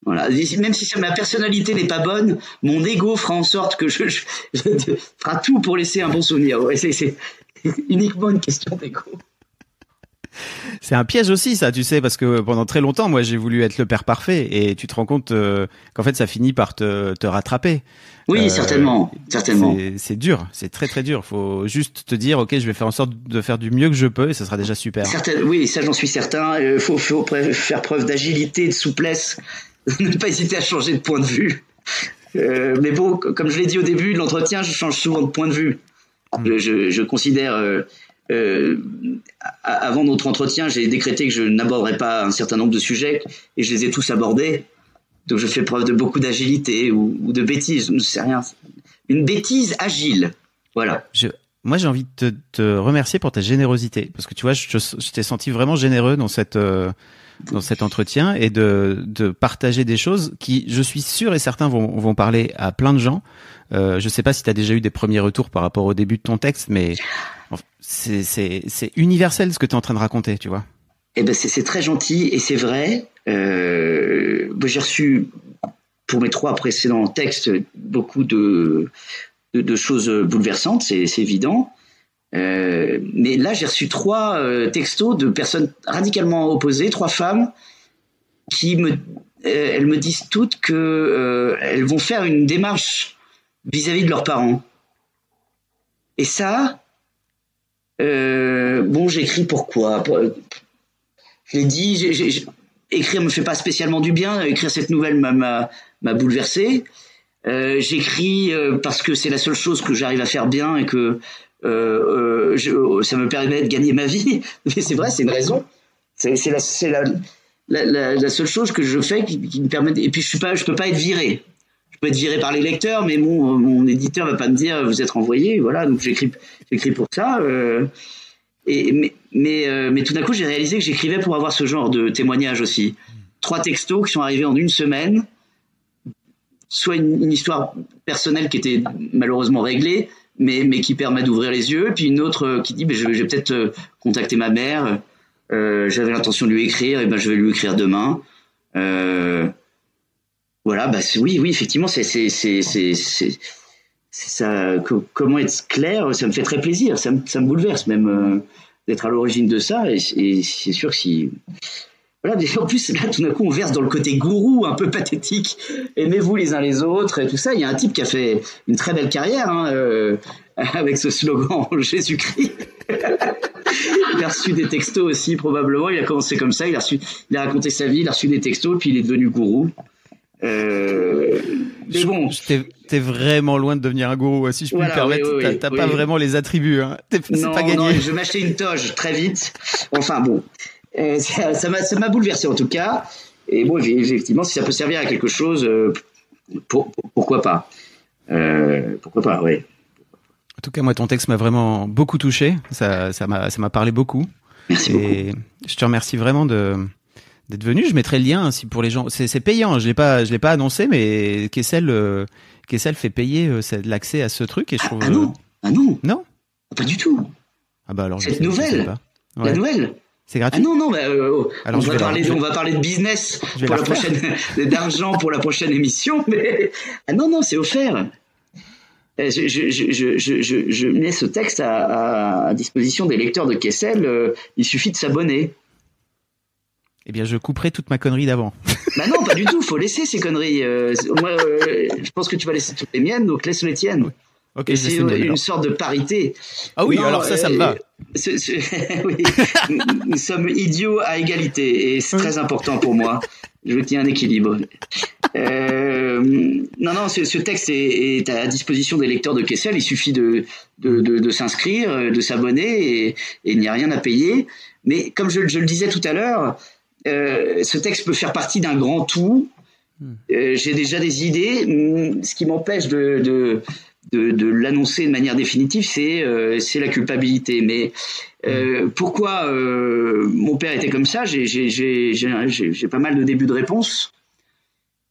Voilà. Même si ma personnalité n'est pas bonne, mon ego fera en sorte que je, je, je fera tout pour laisser un bon souvenir. Ouais, c'est [LAUGHS] uniquement une question d'ego. C'est un piège aussi, ça, tu sais, parce que pendant très longtemps, moi, j'ai voulu être le père parfait, et tu te rends compte euh, qu'en fait, ça finit par te, te rattraper. Oui, euh, certainement, certainement. C'est dur, c'est très très dur. Faut juste te dire, ok, je vais faire en sorte de faire du mieux que je peux, et ça sera déjà super. Certain, oui, ça j'en suis certain. Il euh, faut, faut faire preuve d'agilité, de souplesse, [LAUGHS] ne pas hésiter à changer de point de vue. Euh, mais bon, comme je l'ai dit au début de l'entretien, je change souvent de point de vue. Je, je, je considère euh, avant notre entretien, j'ai décrété que je n'aborderais pas un certain nombre de sujets et je les ai tous abordés. Donc je fais preuve de beaucoup d'agilité ou, ou, de bêtise, je ne sais rien. Une bêtise agile. Voilà. Je, moi, j'ai envie de te, te, remercier pour ta générosité, parce que tu vois, je, t'ai senti vraiment généreux dans cette euh, dans cet entretien et de, de partager des choses qui, je suis sûr et certain, vont, vont parler à plein de gens. Euh, je sais pas si tu as déjà eu des premiers retours par rapport au début de ton texte, mais c'est, universel ce que tu es en train de raconter, tu vois. Eh ben c'est, très gentil et c'est vrai. Euh, j'ai reçu pour mes trois précédents textes beaucoup de, de, de choses bouleversantes, c'est évident. Euh, mais là, j'ai reçu trois euh, textos de personnes radicalement opposées, trois femmes, qui me, euh, elles me disent toutes que elles vont faire une démarche vis-à-vis de leurs parents. Et ça, bon, j'écris pourquoi? Je l'ai dit, j'ai, j'ai, écrire me fait pas spécialement du bien. Écrire cette nouvelle m'a, bouleversé. j'écris parce que c'est la seule chose que j'arrive à faire bien et que je, ça me permet de gagner ma vie. [LAUGHS] Mais c'est vrai, c'est une raison. C'est la, seule chose que je fais qui, me permet. Et puis je suis pas, je peux pas être viré. Je peux être viré par les lecteurs, mais mon, mon éditeur va pas me dire vous êtes renvoyé. Voilà, donc j'écris, pour ça. Euh, mais euh, tout d'un coup, j'ai réalisé que j'écrivais pour avoir ce genre de témoignage aussi. Trois textos qui sont arrivés en une semaine. Soit une histoire personnelle qui était malheureusement réglée, mais, mais qui permet d'ouvrir les yeux. Puis une autre euh, qui dit, ben, je, vais peut-être euh, contacter ma mère. Euh, J'avais l'intention de lui écrire, et ben je vais lui écrire demain. Voilà, bah oui, oui, effectivement, c'est ça. Comment être clair, ça me fait très plaisir, ça me bouleverse même d'être à l'origine de ça. Et, et c'est sûr que si voilà, en plus, là, tout d'un coup, on verse dans le côté gourou, un peu pathétique. Aimez-vous les uns les autres et tout ça. Il y a un type qui a fait une très belle carrière hein, euh, [LAUGHS] avec ce slogan [LAUGHS] Jésus-Christ. il a reçu des textos aussi, probablement. Il a commencé comme ça. Il a, reçu, il a raconté sa vie, il a reçu des textos, puis il est devenu gourou. Euh, mais bon. T'es vraiment loin de devenir un gourou, si je puis me permettre. Oui, oui, T'as oui, pas vraiment les attributs. Hein. C'est pas gagné. Non, je vais m'acheter une toge très vite. Enfin bon. Euh, ça m'a ça m'a bouleversé en tout cas. Et bon, effectivement, si ça peut servir à quelque chose, euh, pour, pourquoi pas euh, Pourquoi pas, oui. En tout cas, moi, ton texte m'a vraiment beaucoup touché. Ça ça m'a ça m'a parlé beaucoup. Merci et beaucoup. Je te remercie vraiment de d'être venu. Je mettrai le lien si pour les gens. C'est payant. Je l'ai pas je l'ai pas annoncé, mais Kessel euh, Kessel fait payer euh, l'accès à ce truc et je trouve. Ah, ah non ah non non pas du tout. Ah bah alors cette nouvelle? Ouais. La nouvelle? C'est gratuit. Ah non non, bah, euh, Alors, on va parler de, on va parler de business pour la, la prochaine, [LAUGHS] d'argent pour la prochaine émission, mais ah non non, c'est offert. Je, je, je, je, je, mets ce texte à, à, disposition des lecteurs de Kessel. Euh, il suffit de s'abonner. Eh bien, je couperai toute ma connerie d'avant. [LAUGHS] Bah non, pas du tout. Faut laisser ces conneries. Euh, moi, euh, je pense que tu vas laisser toutes les miennes, donc laisse les tiennes. C'est une, une, sorte de parité. Ah oui, non, alors ça, ça me va. C est, c est, [LAUGHS] oui. Nous sommes idiots à égalité et c'est très important pour moi. Je ait un équilibre. Euh, non, non, ce, ce texte est, est, à disposition des lecteurs de Kessel. Il suffit de, de, de, de s'inscrire, de s'abonner et, et il n'y a rien à payer. Mais comme je, je le disais tout à l'heure, euh, ce texte peut faire partie d'un grand tout. Euh, J'ai déjà des idées. Ce qui m'empêche de, de de, de l'annoncer de manière définitive, c'est euh, c'est la culpabilité. Mais euh, pourquoi euh, mon père était comme ça? J'ai pas mal de débuts de réponse,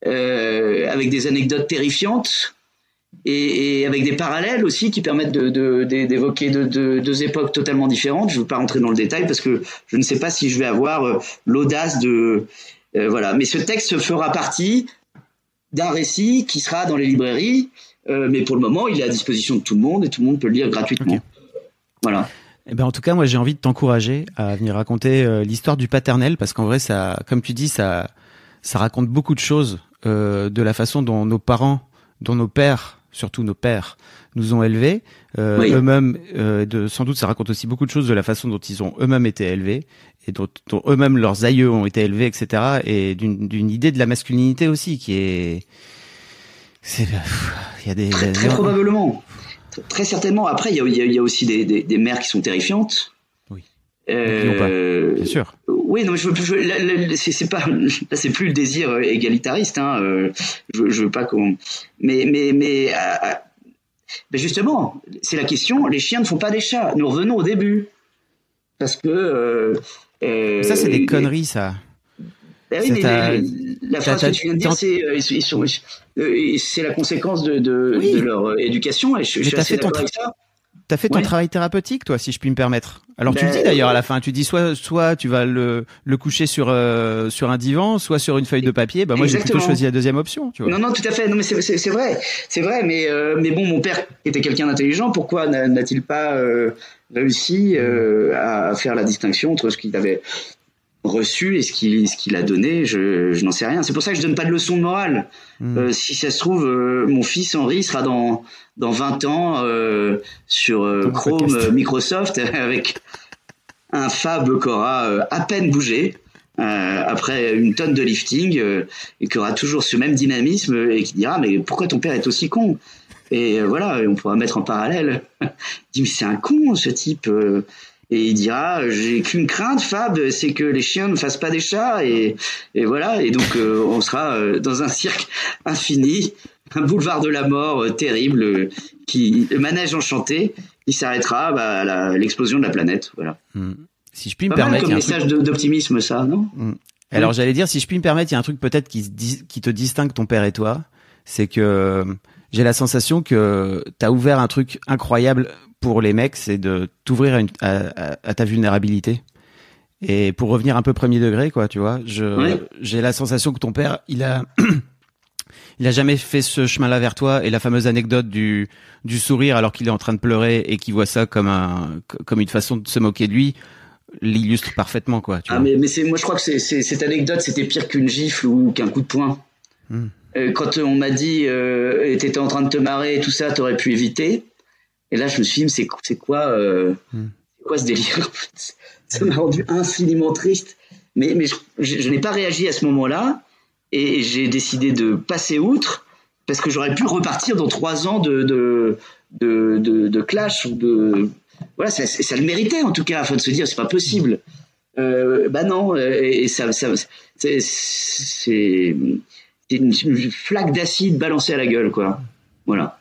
euh, avec des anecdotes terrifiantes et, et, avec des parallèles aussi qui permettent d'évoquer de, de, de, de, deux époques totalement différentes. Je ne veux pas rentrer dans le détail parce que je ne sais pas si je vais avoir euh, l'audace de euh, voilà. Mais ce texte fera partie d'un récit qui sera dans les librairies euh, mais pour le moment, il est à disposition de tout le monde et tout le monde peut le lire gratuitement. Okay. Voilà. Eh ben en tout cas, moi j'ai envie de t'encourager à venir raconter euh, l'histoire du paternel parce qu'en vrai, ça, comme tu dis, ça, ça raconte beaucoup de choses euh, de la façon dont nos parents, dont nos pères, surtout nos pères, nous ont élevés. Euh, oui. Eux-mêmes, de, sans doute, ça raconte aussi beaucoup de choses de la façon dont ils ont eux-mêmes été élevés et dont, dont eux-mêmes leurs aïeux ont été élevés, etc. Et d'une idée de la masculinité aussi qui est il y a des très, très probablement, très certainement. Après, il y a, il y a aussi des, des, des, mères qui sont terrifiantes. Oui. Euh, Bien sûr. Oui, non, je veux, je, c'est pas, là, c'est plus le désir égalitariste. Hein, euh, je, je veux pas qu'on, mais, mais, mais, à, Mais justement, c'est la question. Les chiens ne font pas des chats. Nous revenons au début, parce que. Euh, euh, ça, c'est des conneries, ça. Ben oui, mais la phrase que tu viens de dire, c'est euh, c'est la conséquence de, de, leur éducation. Et je, je suis assez d'accord avec ça. T'as fait ton travail thérapeutique, toi, si je puis me permettre. Alors tu le dis ben, d'ailleurs à la fin, tu dis soit soit tu vas le, le coucher sur euh, sur un divan, soit sur une feuille de papier. Bah moi j'ai plutôt choisi la deuxième option. Tu vois. Non non tout à fait. Non mais c'est vrai, c'est vrai. Mais euh, mais bon, mon père était quelqu'un d'intelligent. Pourquoi n'a-t-il pas euh, réussi à faire la distinction entre ce qu'il avait reçu et ce qu'il ce qu'il a donné Je, je n'en sais rien. C'est pour ça que je donne pas de leçon de morale. Hmm. si ça se trouve, mon fils Henri sera dans dans 20 ans euh, sur euh, Chrome euh, Microsoft [LAUGHS] avec un Fab qui aura à peine bougé après une tonne de lifting et qui aura toujours ce même dynamisme et qui dira mais pourquoi ton père est aussi con? Et voilà on pourra mettre en parallèle [LAUGHS] il dit mais c'est un con ce type et il dira j'ai qu'une crainte Fab c'est que les chiens ne fassent pas des chats et, et voilà et donc on sera dans un cirque infini un boulevard de la mort euh, terrible, euh, qui le manège enchanté, qui s'arrêtera bah, à l'explosion de la planète. Voilà. Hmm. Si je puis me permettre, comme message d'optimisme, ça, non? Hmm. Alors j'allais dire, si je puis me permettre, il y a un truc peut-être qui, qui te distingue ton père et toi, c'est que j'ai la sensation que tu as ouvert un truc incroyable pour les mecs, c'est de t'ouvrir à, à, ta vulnérabilité. Et pour revenir un peu premier degré, quoi, tu vois, j'ai la sensation que ton père, il a [CLEARS THROAT] il a jamais fait ce chemin-là vers toi et la fameuse anecdote du du sourire alors qu'il est en train de pleurer et qu'il voit ça comme un comme une façon de se moquer de lui l'illustre parfaitement quoi. ah mais mais c'est moi je crois que c'est cette anecdote c'était pire qu'une gifle ou qu'un coup de poing. Hmm. Euh, quand on m'a dit euh, t'étais en train de te marrer et tout ça t'aurais pu éviter et là je me suis dit c'est quoi euh, hmm. quoi ce délire ça m'a rendu infiniment triste. Mais mais je n'ai pas réagi à ce moment-là. Et j'ai décidé de passer outre parce que j'aurais pu repartir dans trois ans de de de, de, clash ou de voilà ça, ça, le méritait en tout cas afin de se dire c'est pas possible. Euh, bah non et, ça, ça c'est c'est une, flaque d'acide balancée à la gueule quoi. Voilà.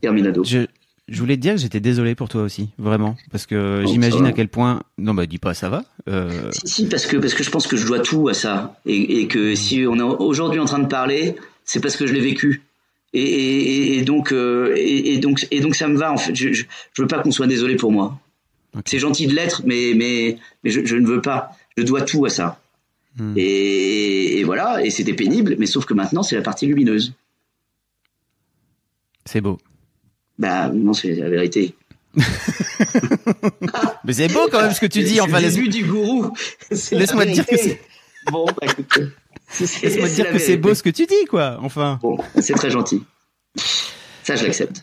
Terminado. Je voulais te dire que j'étais désolé pour toi aussi, vraiment, parce que oh, j'imagine à quel point. Non, bah dis pas, ça va. Euh... Si, si, parce que parce que je pense que je dois tout à ça, et, et que si on est aujourd'hui en train de parler, c'est parce que je l'ai vécu. Et, et, et donc euh, et, donc et donc ça me va en fait. Je je, je veux pas qu'on soit désolé pour moi. C'est gentil de l'être, mais mais mais je, je, ne veux pas. Je dois tout à ça. Hmm. Et, voilà, et c'était pénible, mais sauf que maintenant c'est la partie lumineuse. C'est beau. Bah non, c'est la vérité. [LAUGHS] Mais c'est beau quand même ce que tu dis. Enfin, laisse... du gourou. [LAUGHS] Laisse-moi te dire que c'est. Bon, bah, écoute. [LAUGHS] Laisse-moi te dire que c'est beau ce que tu dis, quoi. Enfin. Bon, c'est très gentil. Ça, je l'accepte